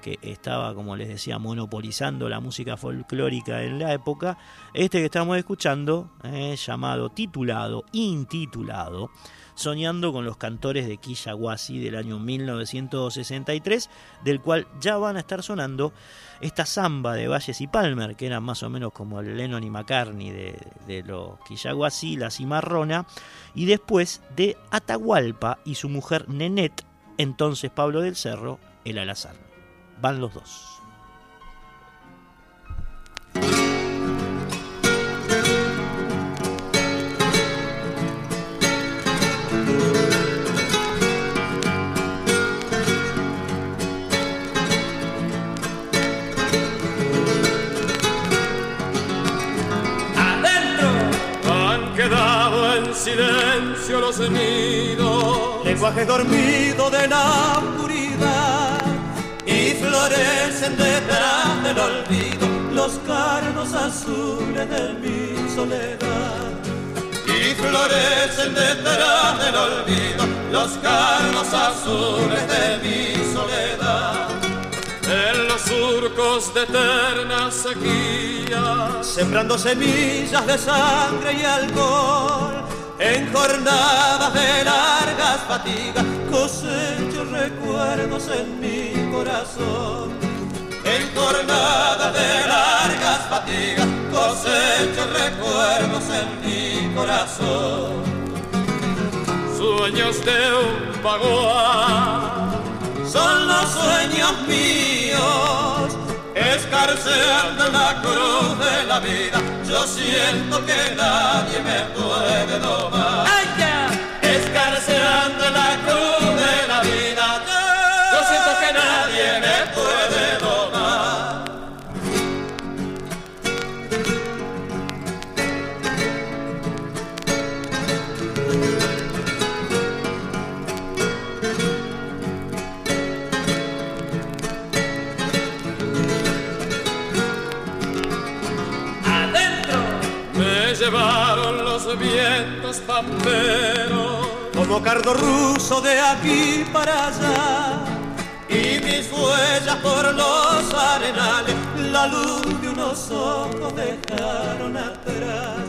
que estaba, como les decía, monopolizando la música folclórica en la época, este que estamos escuchando, eh, llamado, titulado, intitulado, Soñando con los cantores de Quillaguasi del año 1963, del cual ya van a estar sonando esta samba de Valles y Palmer, que eran más o menos como el Lennon y McCartney de, los Quillaguasi, la Cimarrona, y después de Atahualpa y su mujer Nenet, entonces Pablo del Cerro, el Alazán. Van los dos. silencio los nidos, lenguaje dormido de la florecen detrás del olvido los carnos azules de mi soledad. Y florecen detrás del olvido los carnos azules de mi soledad. En los surcos de eterna sequía, sembrando semillas de sangre y alcohol en jornadas de largas fatigas cosecho recuerdos en mi corazón. En jornadas de largas fatigas cosecho recuerdos en mi corazón. Sueños de un vaguar son los sueños míos escarceando la cruz de la vida, yo siento que nadie me puede domar. Pamperos como cardo ruso de aquí para allá. Y mis huellas por los arenales la luz de unos ojos dejaron atrás.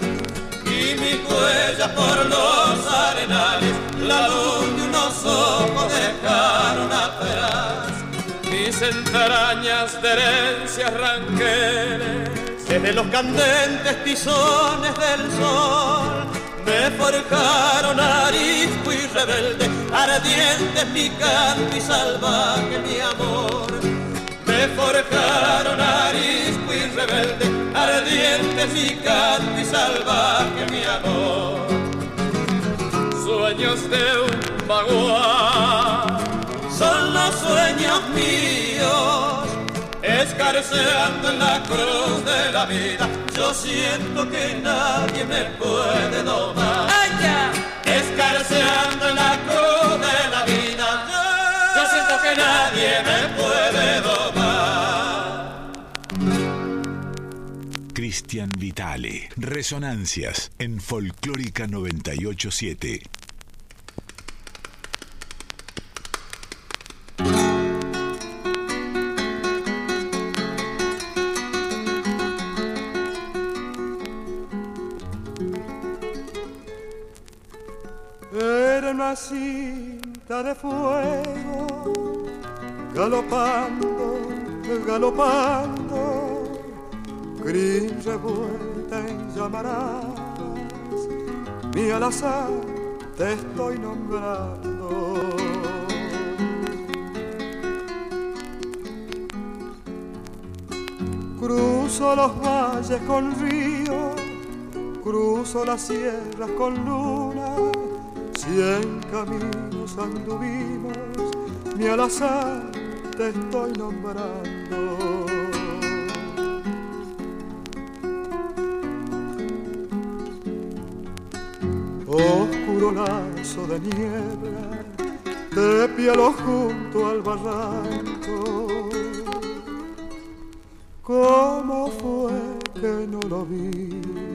Y mis huellas por los arenales la luz de unos ojos dejaron atrás. Mis entrañas de herencias ranqueles desde los candentes tizones del sol me forjaron arisco y rebelde, ardiente, picante y salvaje mi amor. Me forjaron arisco y rebelde, ardiente, picante y salvaje mi amor. Sueños de un vaguar son los sueños míos escarceando en la cruz de la vida. Yo siento que nadie me puede domar. Escarceando en la cruz de la vida. Yo siento que nadie me puede domar. Cristian Vitale. Resonancias en Folclórica 987. Cinta de fuego, galopando, galopando, gris revuelta en llamarás, mi alazar te estoy nombrando. Cruzo los valles con río, cruzo las sierras con luna, cien caminos anduvimos, ni al azar te estoy nombrando. Oscuro lazo de niebla, de pielo junto al barranco. ¿Cómo fue que no lo viste?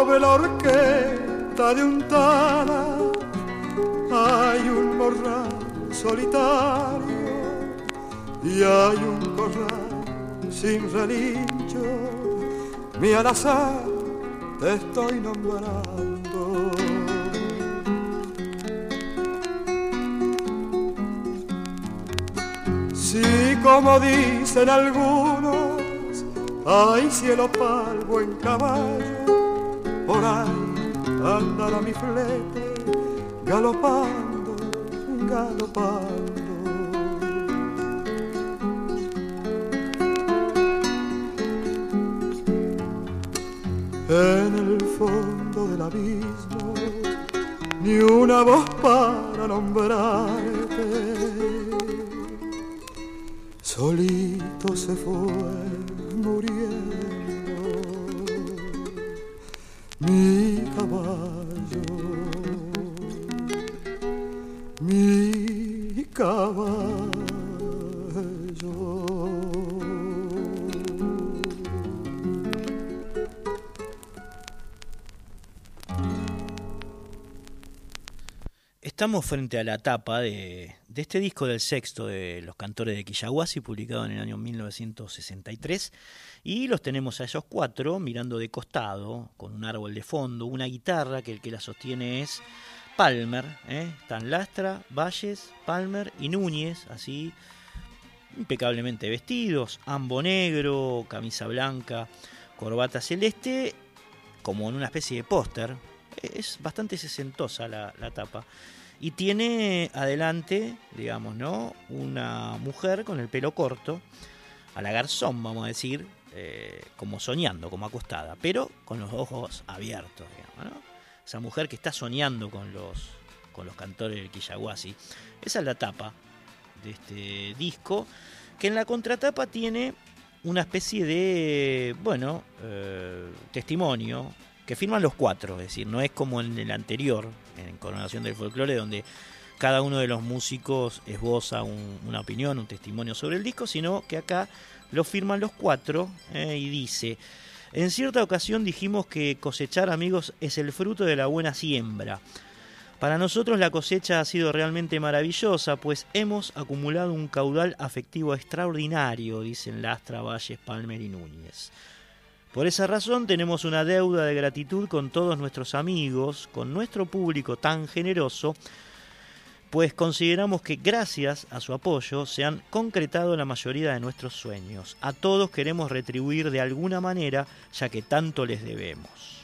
Sobre la orquesta de un tala hay un morral solitario y hay un corral sin relincho. Mi al azar te estoy nombrando. Si como dicen algunos, hay cielo palvo en caballo, por ahí andará mi flete galopando, galopando. En el fondo del abismo, ni una voz para nombrarte. Solito se fue muriendo mi caballo, mi caballo. Estamos frente a la tapa de, de este disco del sexto de los cantores de Quillahuasi, publicado en el año 1963, y los tenemos a esos cuatro mirando de costado, con un árbol de fondo, una guitarra que el que la sostiene es Palmer, ¿eh? están Lastra, Valles, Palmer y Núñez, así impecablemente vestidos, ambo negro, camisa blanca, corbata celeste, como en una especie de póster. Es bastante sesentosa la, la tapa. Y tiene adelante, digamos, ¿no? Una mujer con el pelo corto, a la garzón, vamos a decir, eh, como soñando, como acostada, pero con los ojos abiertos, digamos. Esa mujer que está soñando con los, con los cantores del Quillahuasi. Esa es la tapa de este disco, que en la contratapa tiene una especie de, bueno, eh, testimonio que firman los cuatro, es decir, no es como en el anterior, en Coronación del Folclore, donde cada uno de los músicos esboza un- una opinión, un testimonio sobre el disco, sino que acá lo firman los cuatro eh, y dice, en cierta ocasión dijimos que cosechar amigos es el fruto de la buena siembra. Para nosotros la cosecha ha sido realmente maravillosa, pues hemos acumulado un caudal afectivo extraordinario, dicen Lastra, Valles, Palmer y Núñez. Por esa razón tenemos una deuda de gratitud con todos nuestros amigos, con nuestro público tan generoso, pues consideramos que gracias a su apoyo se han concretado la mayoría de nuestros sueños. A todos queremos retribuir de alguna manera, ya que tanto les debemos.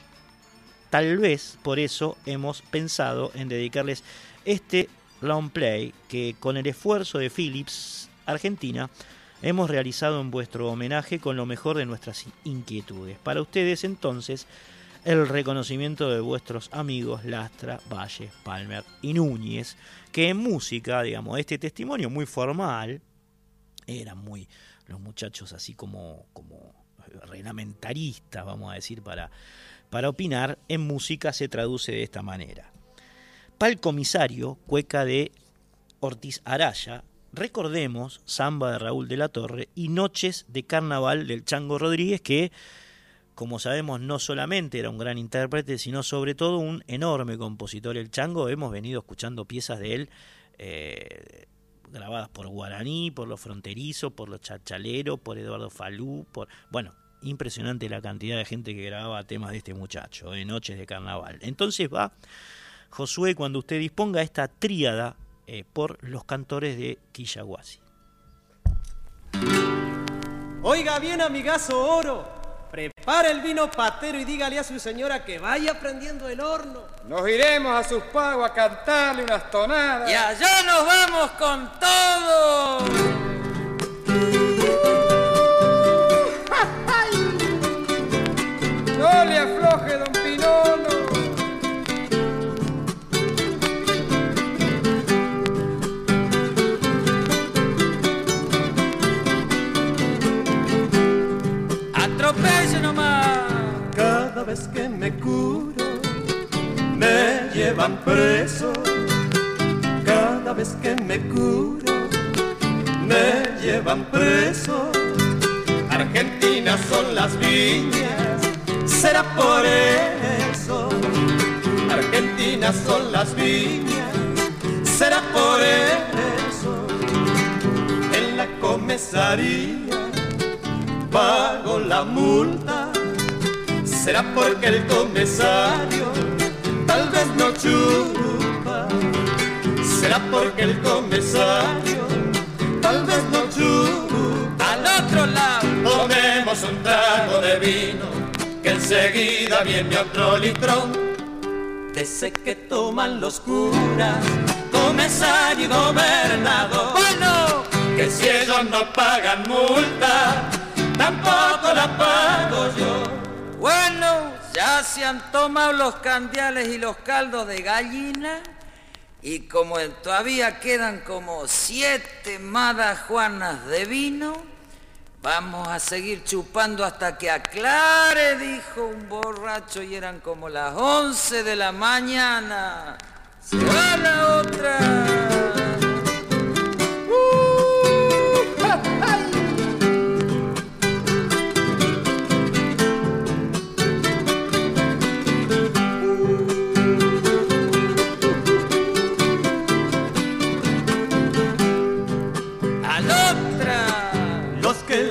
Tal vez por eso hemos pensado en dedicarles este long play que con el esfuerzo de Philips Argentina hemos realizado en vuestro homenaje con lo mejor de nuestras inquietudes. Para ustedes entonces el reconocimiento de vuestros amigos Lastra, Valle, Palmer y Núñez, que en música, digamos, este testimonio muy formal, eran muy los muchachos así como, como reglamentaristas, vamos a decir, para para opinar en música se traduce de esta manera. Pal Comisario, cueca de Ortiz Araya, recordemos Samba de Raúl de la Torre y Noches de Carnaval del Chango Rodríguez, que, como sabemos, no solamente era un gran intérprete, sino sobre todo un enorme compositor. El Chango, hemos venido escuchando piezas de él. Eh, grabadas por Guaraní, por los fronterizos, por los chachaleros, por Eduardo Falú, por bueno, impresionante la cantidad de gente que grababa temas de este muchacho, en Noches de Carnaval. Entonces va Josué cuando usted disponga esta tríada eh, por los cantores de Quillaguasi. Oiga bien, amigazo oro, prepare el vino patero y dígale a su señora que vaya prendiendo el horno. Nos iremos a sus pagos a cantarle unas tonadas. Y allá nos vamos con todo. No le afloje, don que me curo, me llevan preso. Cada vez que me curo, me llevan preso. Argentinas son las viñas será por eso. Argentinas son las viñas, será por eso. En la comisaría pago la multa, será porque el comisario tal vez no chupa. Será porque el comisario tal vez no chupa. Al otro lado tomemos un trago de vino que enseguida viene otro litrón de ese que toman los curas, comisario y gobernador. Bueno, que si ellos no pagan multa, tampoco la. Bueno, ya se han tomado los candiales y los caldos de gallina. Y como todavía quedan como siete madajuanas de vino, Vamos a seguir chupando hasta que aclare, dijo un borracho, y eran como las once de la mañana. Se va la otra.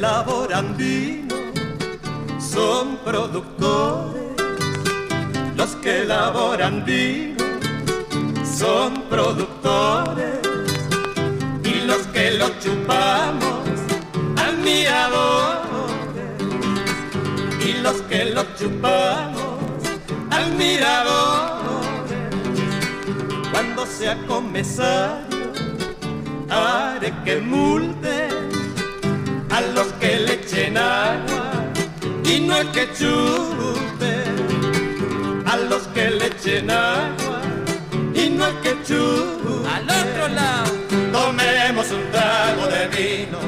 Elaboran vino son productores, los que elaboran vino. Son productores y los que lo chupamos admiradores y los que lo chupamos admiradores cuando sea comisario haré que multe a los que le echen agua y no el que chupe, a los que le echen agua y no el que chupe. Al otro lado, tomemos un trago de vino,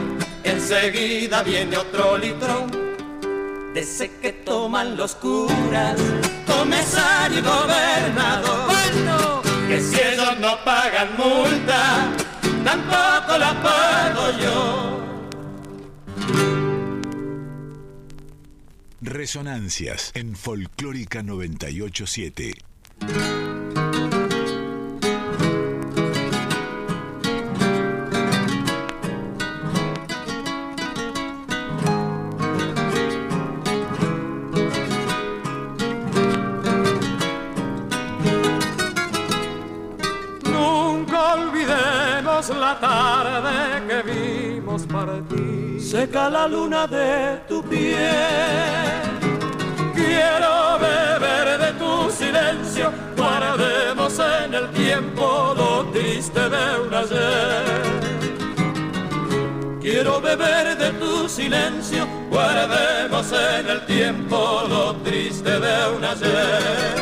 enseguida viene otro litrón. De ese que toman los curas, comisario y gobernador. Bueno, que si ellos no pagan multa, tampoco la pago yo. Resonancias en Folclórica 987. la tarde que vimos partir. Seca la luna de tu piel. Tiempo lo triste de un ayer. Quiero beber de tu silencio, guardemos en el tiempo lo triste de un ayer.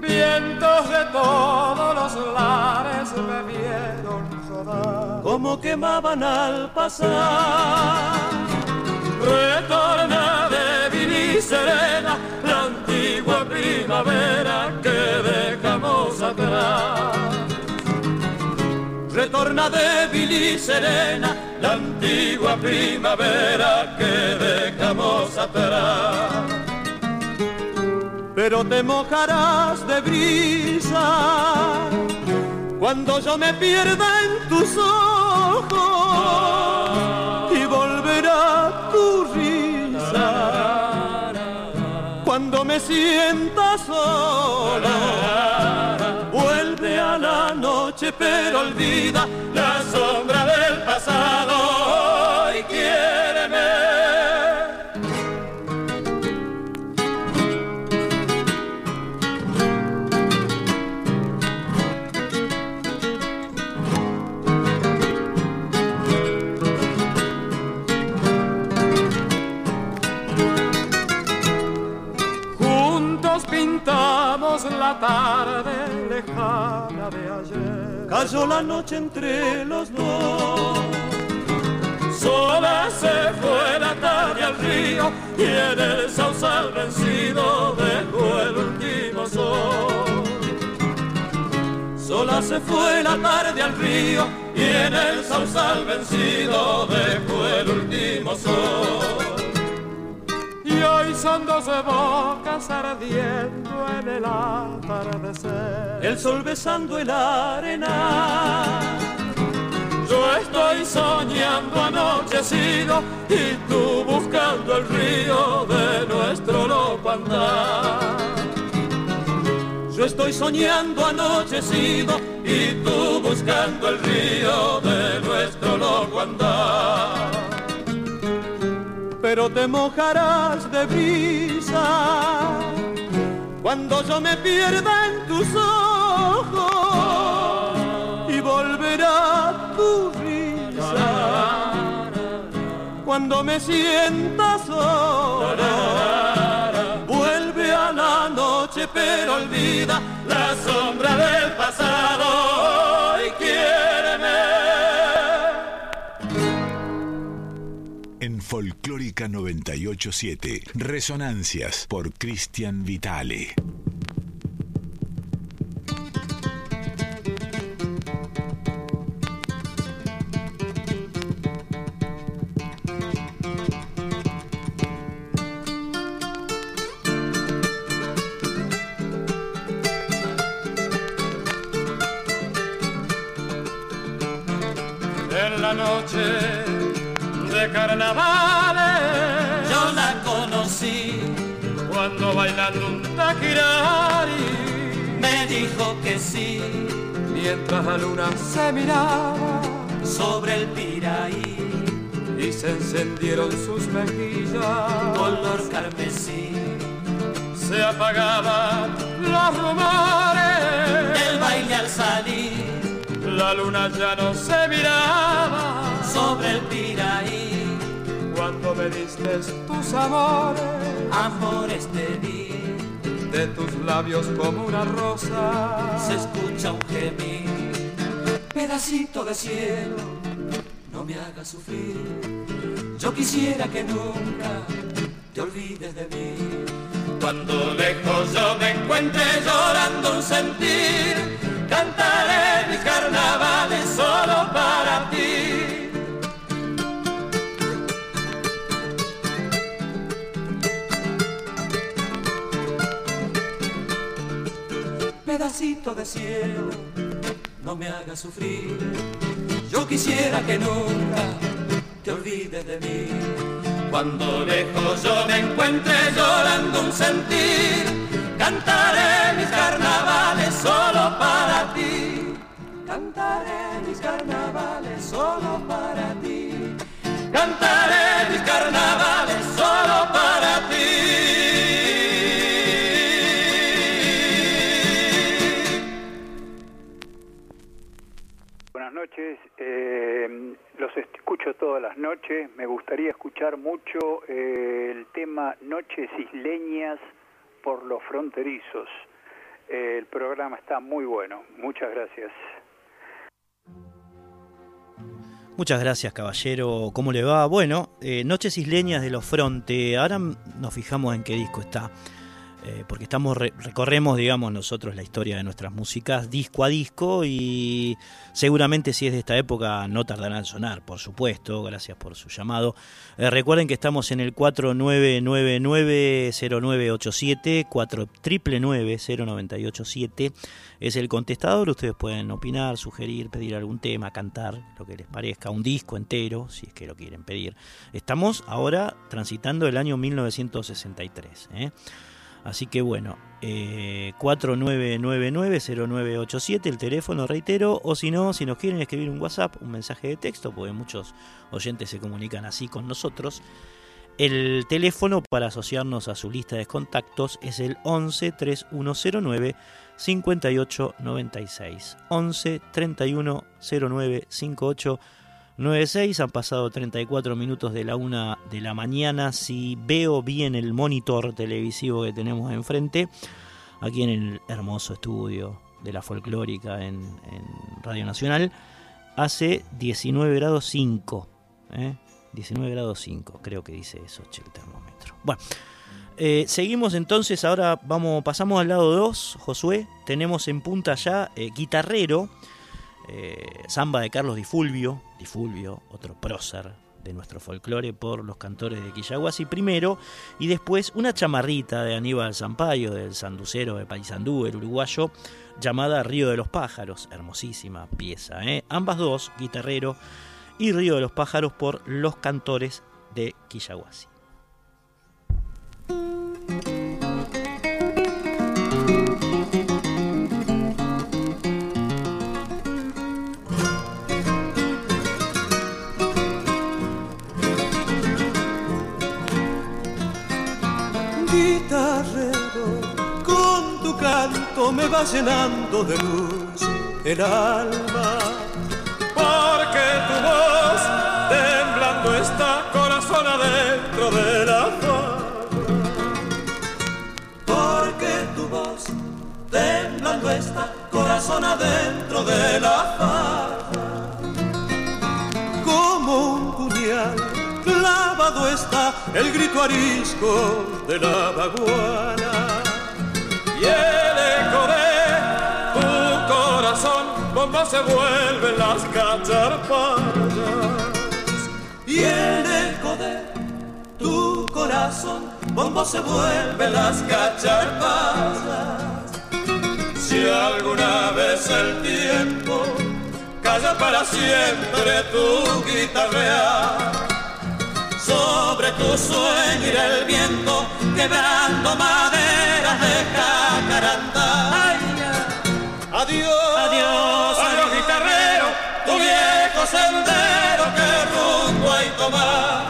Vientos de todos los lares me vieron rodar, como quemaban al pasar. Retorna débil y serena antigua primavera que dejamos atrás retorna débil y serena la antigua primavera que dejamos atrás. Pero te mojarás de brisa cuando yo me pierda en tus ojos y volverá cuando me sienta sola. Vuelve a la noche pero olvida la sombra del pasado Cayó la noche entre los dos. Sola se fue la tarde al río y en el sausal vencido dejó el último sol. Sola se fue la tarde al río y en el sausal vencido dejó el último sol. Y hoy son doce bocas ardiendo en el atardecer. El sol besando el arena. Yo estoy soñando anochecido y tú buscando el río de nuestro loco andar. Yo estoy soñando anochecido y tú buscando el río de nuestro loco andar. Pero te mojarás de brisa. Cuando yo me pierda en tus ojos y volverá tu risa. Cuando me sientas sola vuelve a la noche pero olvida la sombra del pasado Folclórica 987, Resonancias por Cristian Vitale. Mientras la luna se miraba sobre el piraí y se encendieron sus mejillas. Color carmesí. Se apagaban los rumores. El baile al salir. La luna ya no se miraba sobre el piraí. cuando me diste tus amores. Amores te di de tus labios como una rosa. Se escucha un gemir pedacito de cielo no me hagas sufrir. Yo quisiera que nunca te olvides de mí. Cuando lejos yo me encuentre llorando un sentir cantaré mis carnavales solo para ti. Pedacito de cielo, no me hagas sufrir. Yo quisiera que nunca te olvides de mí. Cuando lejos yo me encuentre llorando un sentir, cantaré mis carnavales solo para ti. Cantaré mis carnavales solo para ti. Cantaré mis carnavales eh, los escucho todas las noches. Me gustaría escuchar mucho eh, el tema Noches Isleñas por los Fronterizos. Eh, el programa está muy bueno. Muchas gracias. Muchas gracias, caballero. ¿Cómo le va? Bueno, Noches Isleñas de los Fronte. Ahora nos fijamos en qué disco está. Eh, porque estamos recorremos, digamos, nosotros la historia de nuestras músicas disco a disco y seguramente si es de esta época no tardará en sonar, por supuesto, gracias por su llamado. Eh, recuerden que estamos en el 4999-0987, 4999-0987, es el contestador, ustedes pueden opinar, sugerir, pedir algún tema, cantar, lo que les parezca, un disco entero, si es que lo quieren pedir. Estamos ahora transitando el año 1963. ¿eh? Así que bueno, eh, 4999-0987, el teléfono, reitero, o si no, si nos quieren escribir un WhatsApp, un mensaje de texto, porque muchos oyentes se comunican así con nosotros. El teléfono para asociarnos a su lista de contactos es el 11 3109 5896. 11 3109 5896. 9.6, han pasado 34 minutos de la una de la mañana. Si veo bien el monitor televisivo que tenemos enfrente, aquí en el hermoso estudio de la folclórica en, Radio Nacional, hace 19 grados 5. 19 ¿eh? grados 5, creo que dice eso, che, el termómetro. Bueno. Eh, seguimos entonces, ahora vamos, pasamos al lado 2, Josué, tenemos en punta ya eh, guitarrero, eh, samba de Carlos Di Fulvio, Di Fulvio, otro prócer de nuestro folclore por los cantores de Quillaguasi primero, y después una chamarrita de Aníbal Zampayo, del sanducero de Paysandú, el uruguayo, llamada Río de los Pájaros, hermosísima pieza. ¿eh? Ambas dos, guitarrero y Río de los Pájaros por los cantores de Me va llenando de luz el alma. Porque tu voz temblando está corazón adentro de la farra. Porque tu voz temblando está corazón adentro de la farra. Como un puñal clavado está el grito arisco de la baguana. Y bomba se vuelven las cacharpayas. Y el de tu corazón, bombo se vuelven las cacharpayas. Si alguna vez el tiempo calla para siempre tu guitarra sobre tu sueño irá el viento quebrando maderas Adiós, adiós, adiós guitarrero, tu viejo sendero que rumbo hay tomar.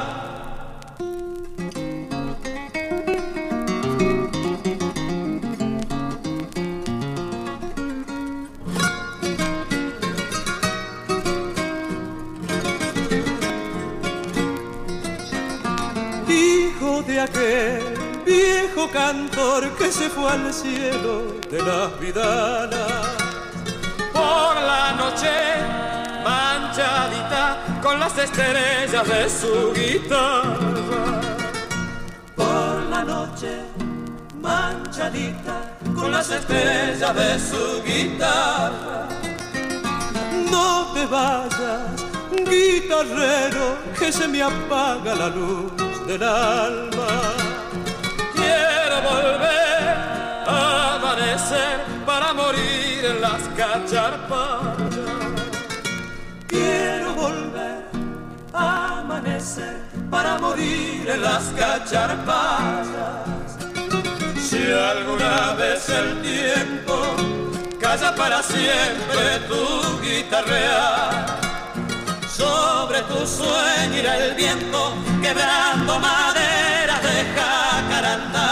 Hijo de aquel viejo cantor que se fue al cielo de las vidalas por la noche, manchadita con las estrellas de su guitarra. Por la noche, manchadita con las estrellas de su guitarra. No te vayas, guitarrero, que se me apaga la luz del alma. Quiero volver a amanecer para morir en las cacharpayas. Quiero volver a amanecer para morir en las cacharpayas. Si alguna vez el tiempo calla para siempre tu guitarrear. Sobre tu sueño irá el viento, quebrando madera de jacaranda.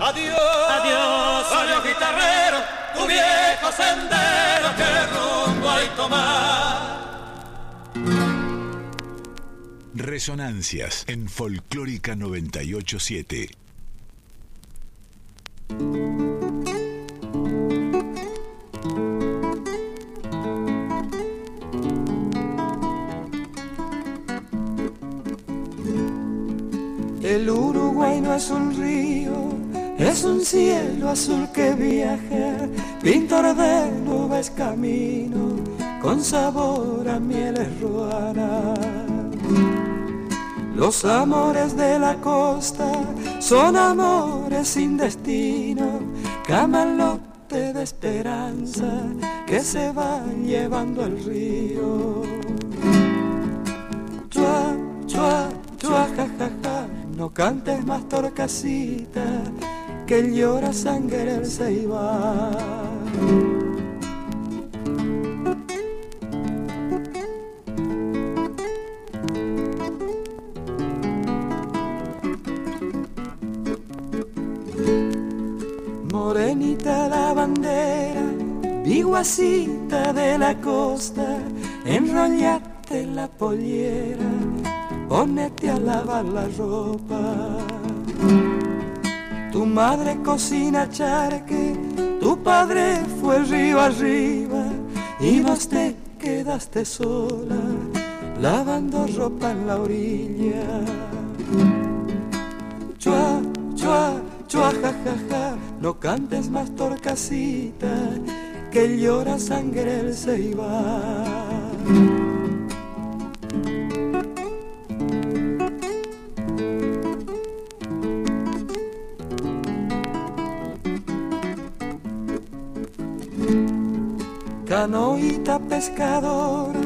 Adiós, adiós, sendero que rumbo hay tomar. Resonancias en Folclórica 987. El Uruguay no es un río, es un cielo azul que viaja, pintor de nubes camino, con sabor a mieles ruanas. Los amores de la costa son amores sin destino, camalote de esperanza que se va llevando el río. Chua, chua, chua, ja, ja, ja, no cantes más torcasita, que llora sangre el ceibal. Morenita la bandera, viguacita de la costa, enrollate la pollera, ponete a lavar la ropa. Tu madre cocina charque, tu padre fue río arriba y vos te quedaste sola lavando ropa en la orilla. Chua, chua, chua, ja, ja, ja, no cantes más torcasita, que llora sangre el ceibal. Canoita pescadora,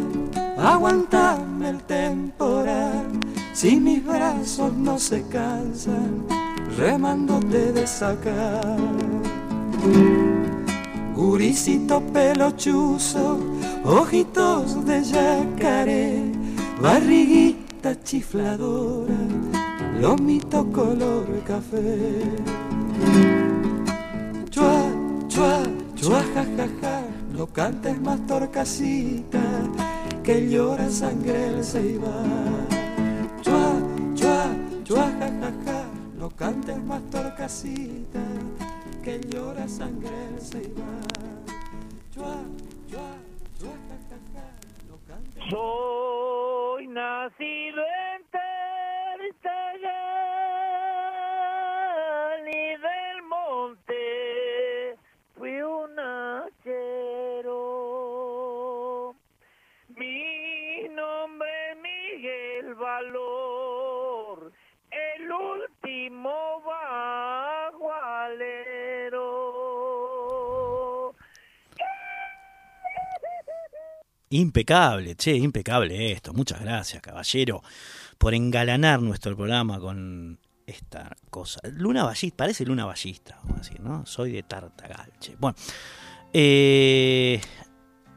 aguantame el temporal, si mis brazos no se cansan, remándote de sacar. Guricito pelochuzo, ojitos de yacaré, barriguita chifladora, lomito color café. Chua, chua, chua, ja, ja, ja, no cantes más torcasita, que llora sangre el ceibal. Chua, chua, chua, ja, ja, no cantes más torcasita, que llora sangre el ceibal. Chua, chua, chua, ja, no cantes Soy nacido en Tertagal Impecable, che, impecable esto. Muchas gracias, caballero, por engalanar nuestro programa con esta cosa. Luna ballista, parece luna ballista, vamos a decir, ¿no? Soy de Tartagal, che. Bueno, eh,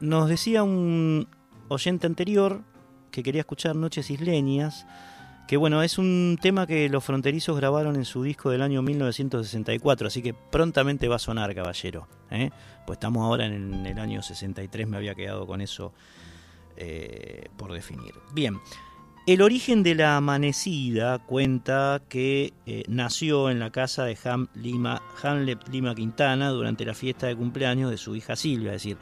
nos decía un oyente anterior que quería escuchar Noches Isleñas, que bueno, es un tema que los fronterizos grabaron en su disco del año 1964, así que prontamente va a sonar, caballero. ¿eh? Pues estamos ahora en el año 63, me había quedado con eso eh, por definir. Bien, el origen de la amanecida cuenta que eh, nació en la casa de Ham Lima, Hamlet Lima Quintana durante la fiesta de cumpleaños de su hija Silvia, es decir,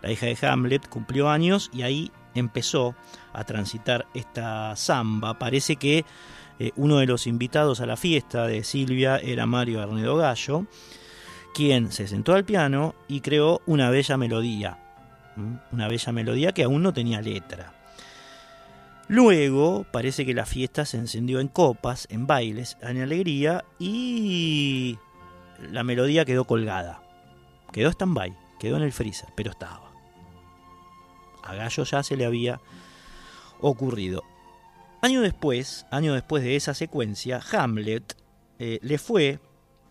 la hija de Hamlet cumplió años y ahí empezó a transitar esta samba. Parece que eh, uno de los invitados a la fiesta de Silvia era Mario Arnedo Gallo, quien se sentó al piano y creó una bella melodía. Una bella melodía que aún no tenía letra. Luego parece que la fiesta se encendió en copas, en bailes, en alegría y la melodía quedó colgada. Quedó stand-by, quedó en el freezer, pero estaba. A Gallo ya se le había ocurrido. Año después, año después de esa secuencia, Hamlet eh, le fue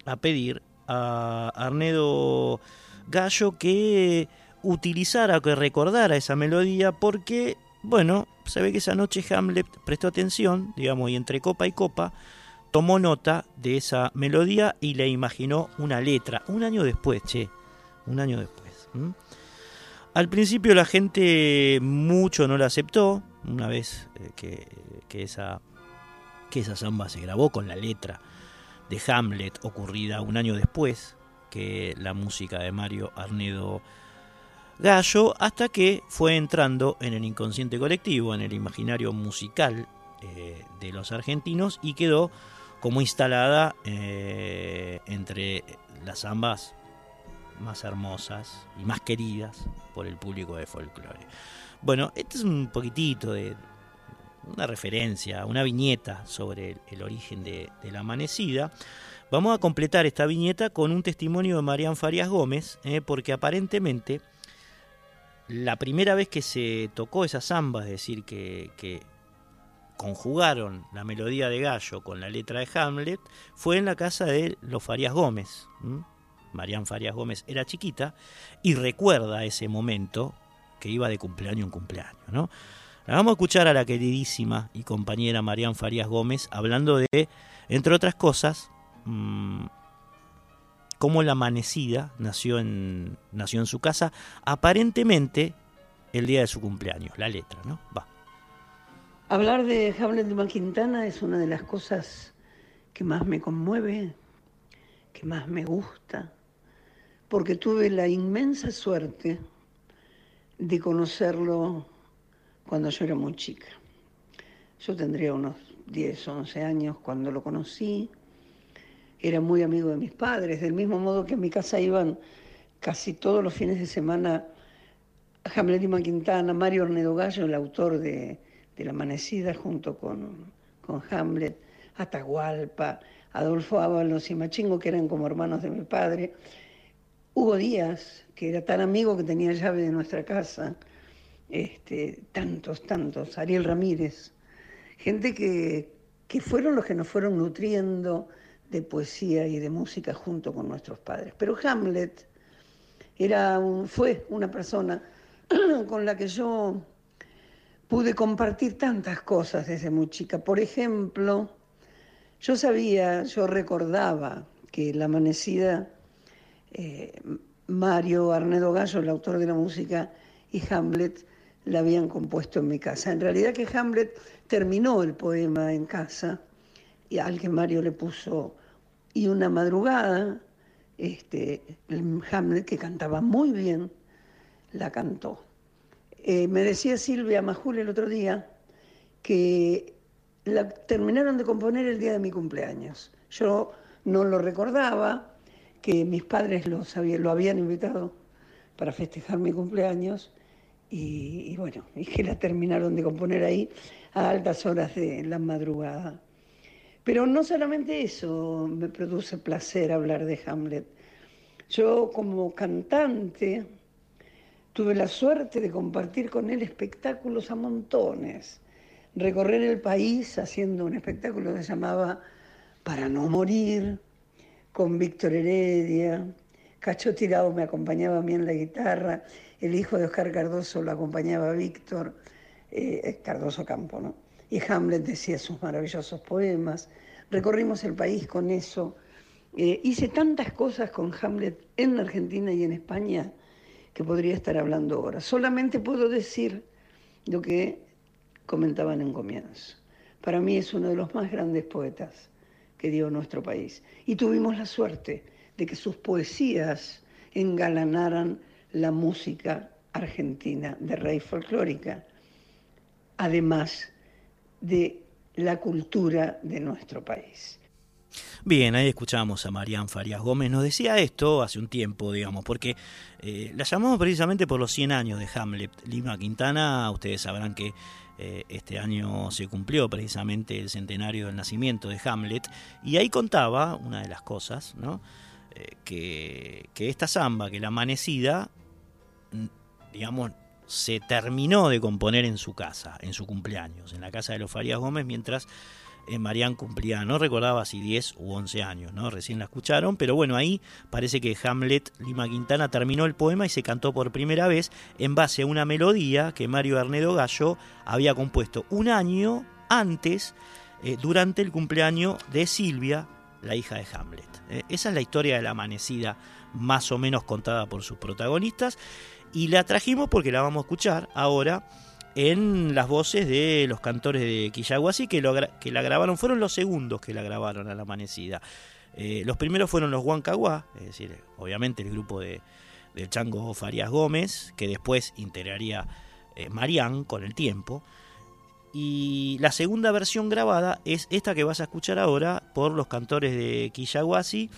a pedir a Arnedo Gallo que utilizara que recordara esa melodía porque, bueno, se ve que esa noche Hamlet prestó atención, digamos, y entre copa y copa tomó nota de esa melodía y le imaginó una letra. Un año después, che, un año después. Al principio la gente mucho no la aceptó, una vez eh, que, que, esa, que samba se grabó con la letra de Hamlet ocurrida un año después que la música de Mario Arnedo Gallo, hasta que fue entrando en el inconsciente colectivo, en el imaginario musical eh, de los argentinos y quedó como instalada eh, entre las ambas más hermosas y más queridas por el público de folclore. Bueno, este es un poquitito de una referencia, una viñeta sobre el, origen de, la amanecida. Vamos a completar esta viñeta con un testimonio de Marian Farias Gómez, eh, porque aparentemente la primera vez que se tocó esa samba, es decir, que, conjugaron la melodía de Gallo con la letra de Hamlet, fue en la casa de los Farias Gómez. Marian Farias Gómez era chiquita y recuerda ese momento que iba de cumpleaños en cumpleaños. ¿no? vamos a escuchar a la queridísima y compañera Marian Farias Gómez hablando de, entre otras cosas, mmm, cómo la amanecida nació en, nació en su casa, aparentemente el día de su cumpleaños, la letra, ¿no? Va. Hablar de Hamlet de Maquintana es una de las cosas que más me conmueve, que más me gusta, porque tuve la inmensa suerte de conocerlo cuando yo era muy chica. Yo tendría unos 10, 11 años cuando lo conocí era muy amigo de mis padres, del mismo modo que a mi casa iban casi todos los fines de semana Hamlet y Maquintana, Mario Ornedo Gallo, el autor de, La Amanecida, junto con, con Hamlet, Atahualpa, Adolfo Ábalos y Machingo, que eran como hermanos de mi padre. Hugo Díaz, que era tan amigo que tenía llave de nuestra casa. Este, tantos, tantos. Ariel Ramírez. Gente que, que fueron los que nos fueron nutriendo, de poesía y de música junto con nuestros padres. Pero Hamlet era fue una persona con la que yo pude compartir tantas cosas desde muy chica. Por ejemplo, yo sabía, yo recordaba que La Amanecida, eh, Mario Arnedo Gallo, el autor de la música, y Hamlet la habían compuesto en mi casa. En realidad que Hamlet terminó el poema en casa y al que Mario le puso y una madrugada, este, el Hamlet, que cantaba muy bien, la cantó. Eh, me decía Silvia Majul el otro día que la terminaron de componer el día de mi cumpleaños. Yo no lo recordaba, que mis padres lo, habían invitado para festejar mi cumpleaños y, y, bueno, y que la terminaron de componer ahí a altas horas de la madrugada. Pero no solamente eso me produce placer hablar de Hamlet. Yo como cantante tuve la suerte de compartir con él espectáculos a montones. Recorrer el país haciendo un espectáculo que se llamaba Para no morir, con Víctor Heredia. Cacho Tirado me acompañaba a mí en la guitarra, el hijo de Oscar Cardoso lo acompañaba a Víctor, eh, Cardoso Campo, ¿no? y Hamlet decía sus maravillosos poemas. Recorrimos el país con eso. Eh, hice tantas cosas con Hamlet en Argentina y en España que podría estar hablando ahora. Solamente puedo decir lo que comentaban en comienzo. Para mí es uno de los más grandes poetas que dio nuestro país. Y tuvimos la suerte de que sus poesías engalanaran la música argentina de raíz folclórica. Además, de la cultura de nuestro país. Bien, ahí escuchamos a Marian Farias Gómez. Nos decía esto hace un tiempo, digamos, porque eh, la llamamos precisamente por los 100 años de Hamlet. Lima Quintana, ustedes sabrán que eh, este año se cumplió precisamente el centenario del nacimiento de Hamlet. Y ahí contaba una de las cosas, ¿no? Eh, que, que esta samba, que la amanecida, digamos, se terminó de componer en su casa, en su cumpleaños, en la casa de los Farías Gómez, mientras eh, Marianne cumplía, no recordaba si 10 u 11 años, ¿no? Recién la escucharon, pero bueno, ahí parece que Hamlet Lima Quintana terminó el poema y se cantó por primera vez en base a una melodía que Mario Arnedo Gallo había compuesto un año antes, eh, durante el cumpleaños de Silvia, la hija de Hamlet. Eh, esa es la historia de la amanecida, más o menos contada por sus protagonistas, y la trajimos porque la vamos a escuchar ahora en las voces de los cantores de Quillaguasi que, la grabaron, fueron los segundos que la grabaron a la amanecida. Eh, los primeros fueron los Huancaguá, es decir, obviamente el grupo de, del Chango Farías Gómez, que después integraría eh, Marián con el tiempo. Y la segunda versión grabada es esta que vas a escuchar ahora por los cantores de Quillaguasi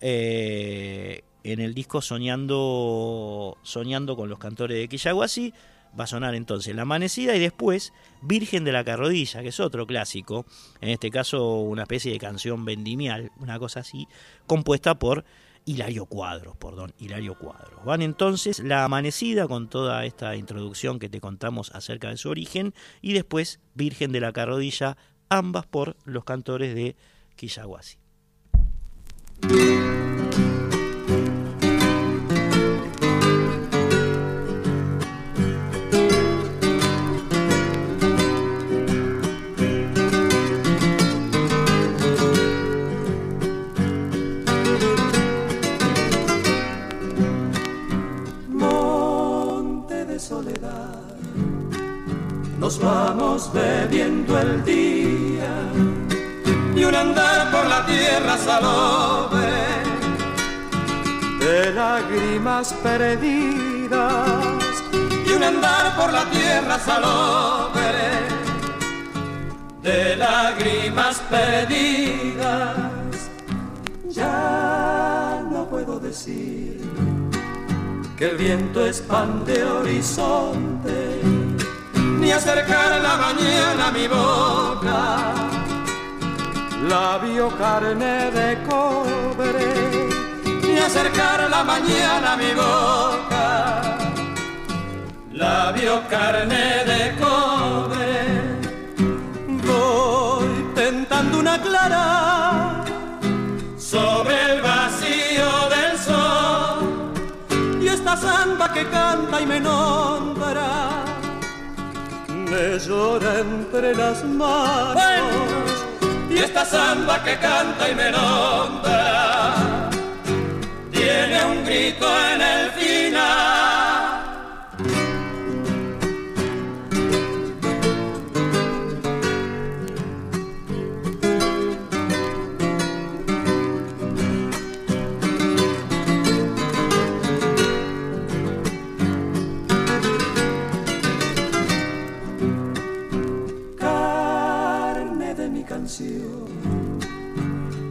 eh, en el disco Soñando, Soñando con los cantores de Quillaguasi va a sonar entonces La Amanecida y después Virgen de la Carrodilla, que es otro clásico, en este caso una especie de canción vendimial, una cosa así, compuesta por Hilario Cuadros, perdón, Hilario Cuadros. Van entonces La Amanecida con toda esta introducción que te contamos acerca de su origen y después Virgen de la Carrodilla, ambas por los cantores de Quillaguasi. Nos vamos bebiendo el día. Y un andar por la tierra salobre de lágrimas perdidas. Y un andar por la tierra salobre de lágrimas perdidas. Ya no puedo decir que el viento expande horizonte ni acercar la mañana a mi boca. Labio carne de cobre, ni acercar la mañana a mi boca. Labio carne de cobre, voy tentando una clara sobre el vacío del sol y esta samba que canta y me nombra me llora entre las manos. Y esta samba que canta y me nombra tiene un grito en el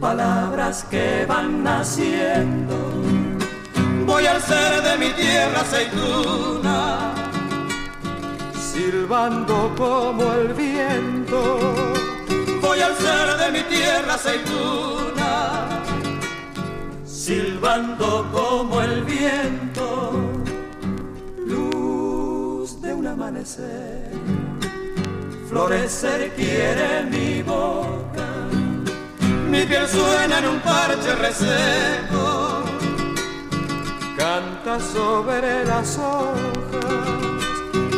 palabras que van naciendo. Voy al ser de mi tierra aceituna, silbando como el viento. Voy al ser de mi tierra aceituna, silbando como el viento. Luz de un amanecer florecer quiere mi boca. Mi piel suena en un parche reseco, canta sobre las hojas.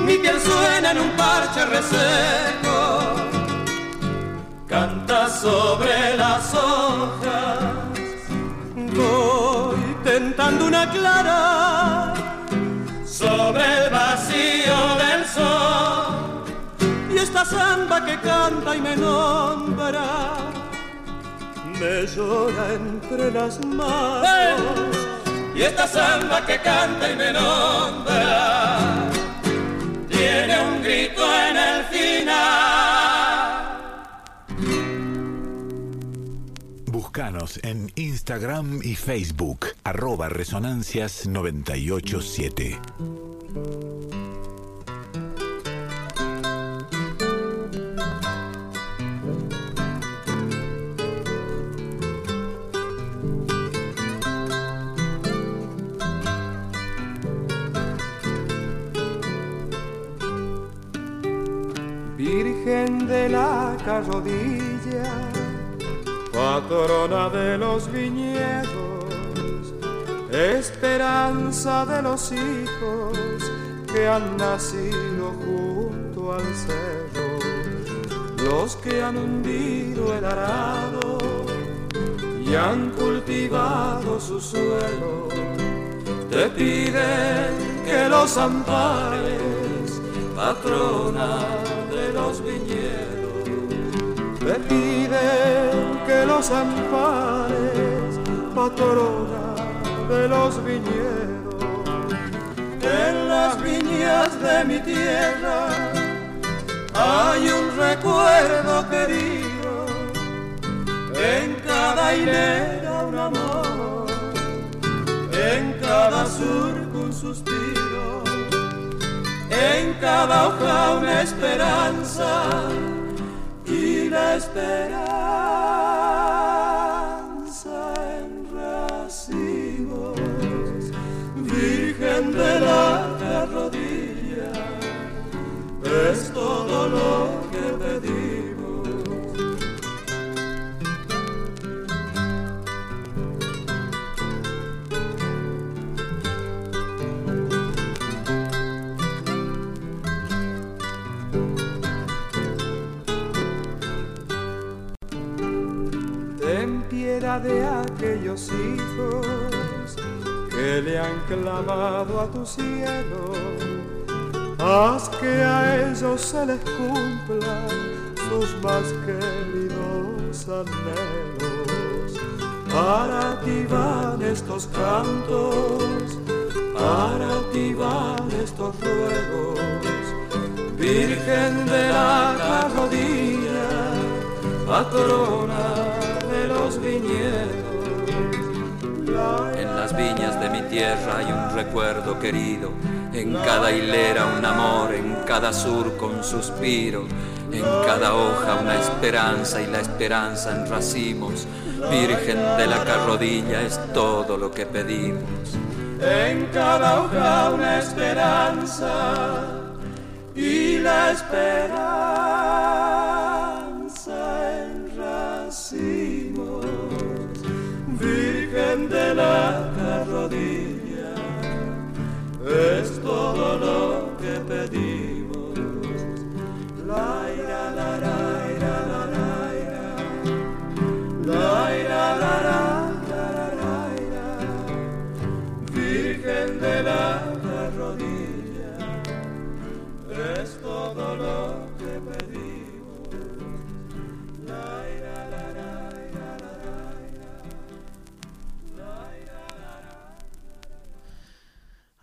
Mi piel suena en un parche reseco, canta sobre las hojas. Voy tentando una clara sobre el vacío del sol y esta samba que canta y me nombra me llora entre las manos. ¡Eh! Y esta samba que canta y me nombra tiene un grito en el final. Búscanos en Instagram y Facebook, arroba resonancias987. La carrodilla, patrona de los viñedos, esperanza de los hijos que han nacido junto al cerro, los que han hundido el arado y han cultivado su suelo, te piden que los ampares, patrona de los viñedos, te piden que los ampares, patrona de los viñedos. En las viñas de mi tierra hay un recuerdo querido, en cada hilera un amor, en cada surco un suspiro, en cada hoja una esperanza la esperanza en racimos, Virgen de la rodilla, es todo lo de aquellos hijos que le han clamado a tu cielo. Haz que a ellos se les cumplan sus más queridos anhelos. Para ti van estos cantos, para ti van estos ruegos. Virgen de la rodilla, patrona En las viñas de mi tierra hay un recuerdo querido, en cada hilera un amor, en cada surco un suspiro, en cada hoja una esperanza y la esperanza en racimos. Virgen de la carrodilla es todo lo que pedimos. En cada hoja una esperanza y la esperanza Virgen de la carrodilla, es todo lo que pedimos. La ira, la la ira, la la ira, la la la la la la ira. Virgen de la carrodilla, es todo lo que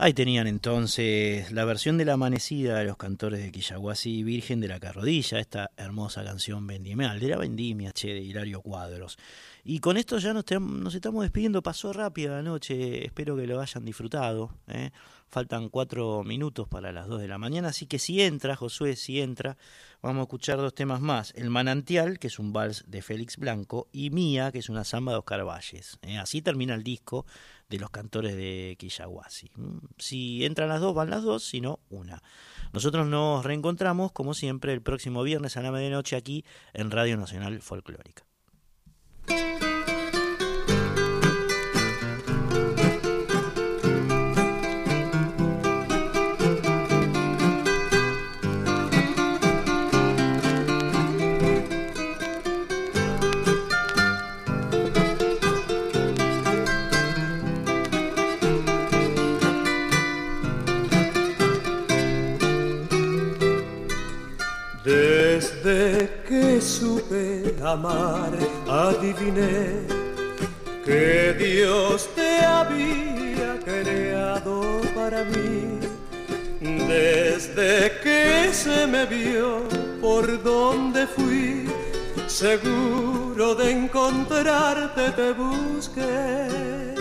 Ahí tenían entonces la versión de la amanecida de los cantores de Quillahuasi, Virgen de la Carrodilla, esta hermosa canción vendimial, de la vendimia, che, de Hilario Cuadros. Y con esto ya nos, nos estamos despidiendo, pasó rápida la noche, espero que lo hayan disfrutado. ¿eh? Faltan cuatro minutos para las dos de la mañana, así que si entra, Josué, si entra, vamos a escuchar dos temas más. El Manantial, que es un vals de Félix Blanco, y Mía, que es una samba de Oscar Valles. ¿eh? Así termina el disco de los cantores de Quillahuasi. Si entran las dos, van las dos, si no, una. Nosotros nos reencontramos, como siempre, el próximo viernes a la medianoche aquí en Radio Nacional Folclórica. Amar, adiviné que Dios te había creado para mí. Desde que se me vio por donde fui, seguro de encontrarte te busqué.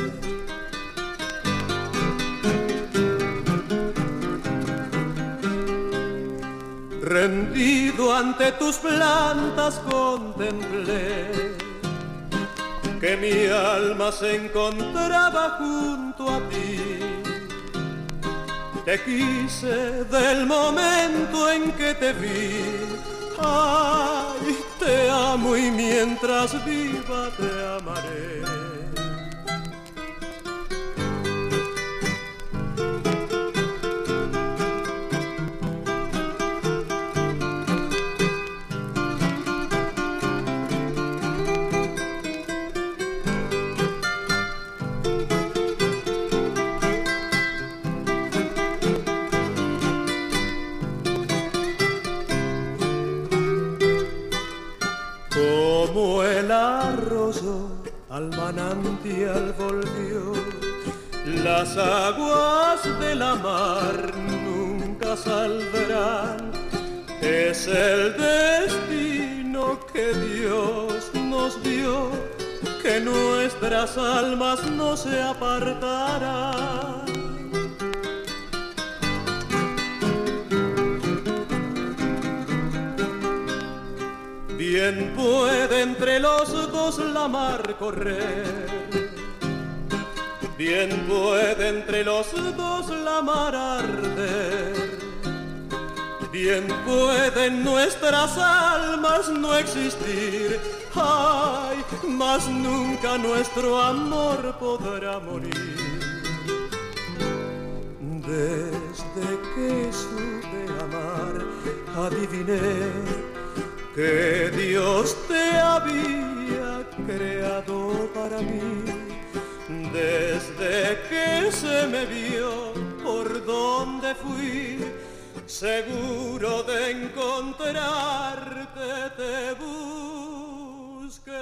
Rendido ante tus plantas contemplé que mi alma se encontraba junto a ti. Te quise del momento en que te vi Ay, te amo y mientras viva te amaré. Manantial volvió, las aguas de la mar nunca saldrán. Es el destino que Dios nos dio, que nuestras almas no se apartarán. Bien puede entre los dos la mar correr. Bien puede entre los dos la mar arder. Bien pueden nuestras almas no existir. Ay, mas nunca nuestro amor podrá morir. Desde que supe amar, adiviné que Dios te había creado para mí desde que se me vio por donde fui. Seguro de encontrarte te busqué.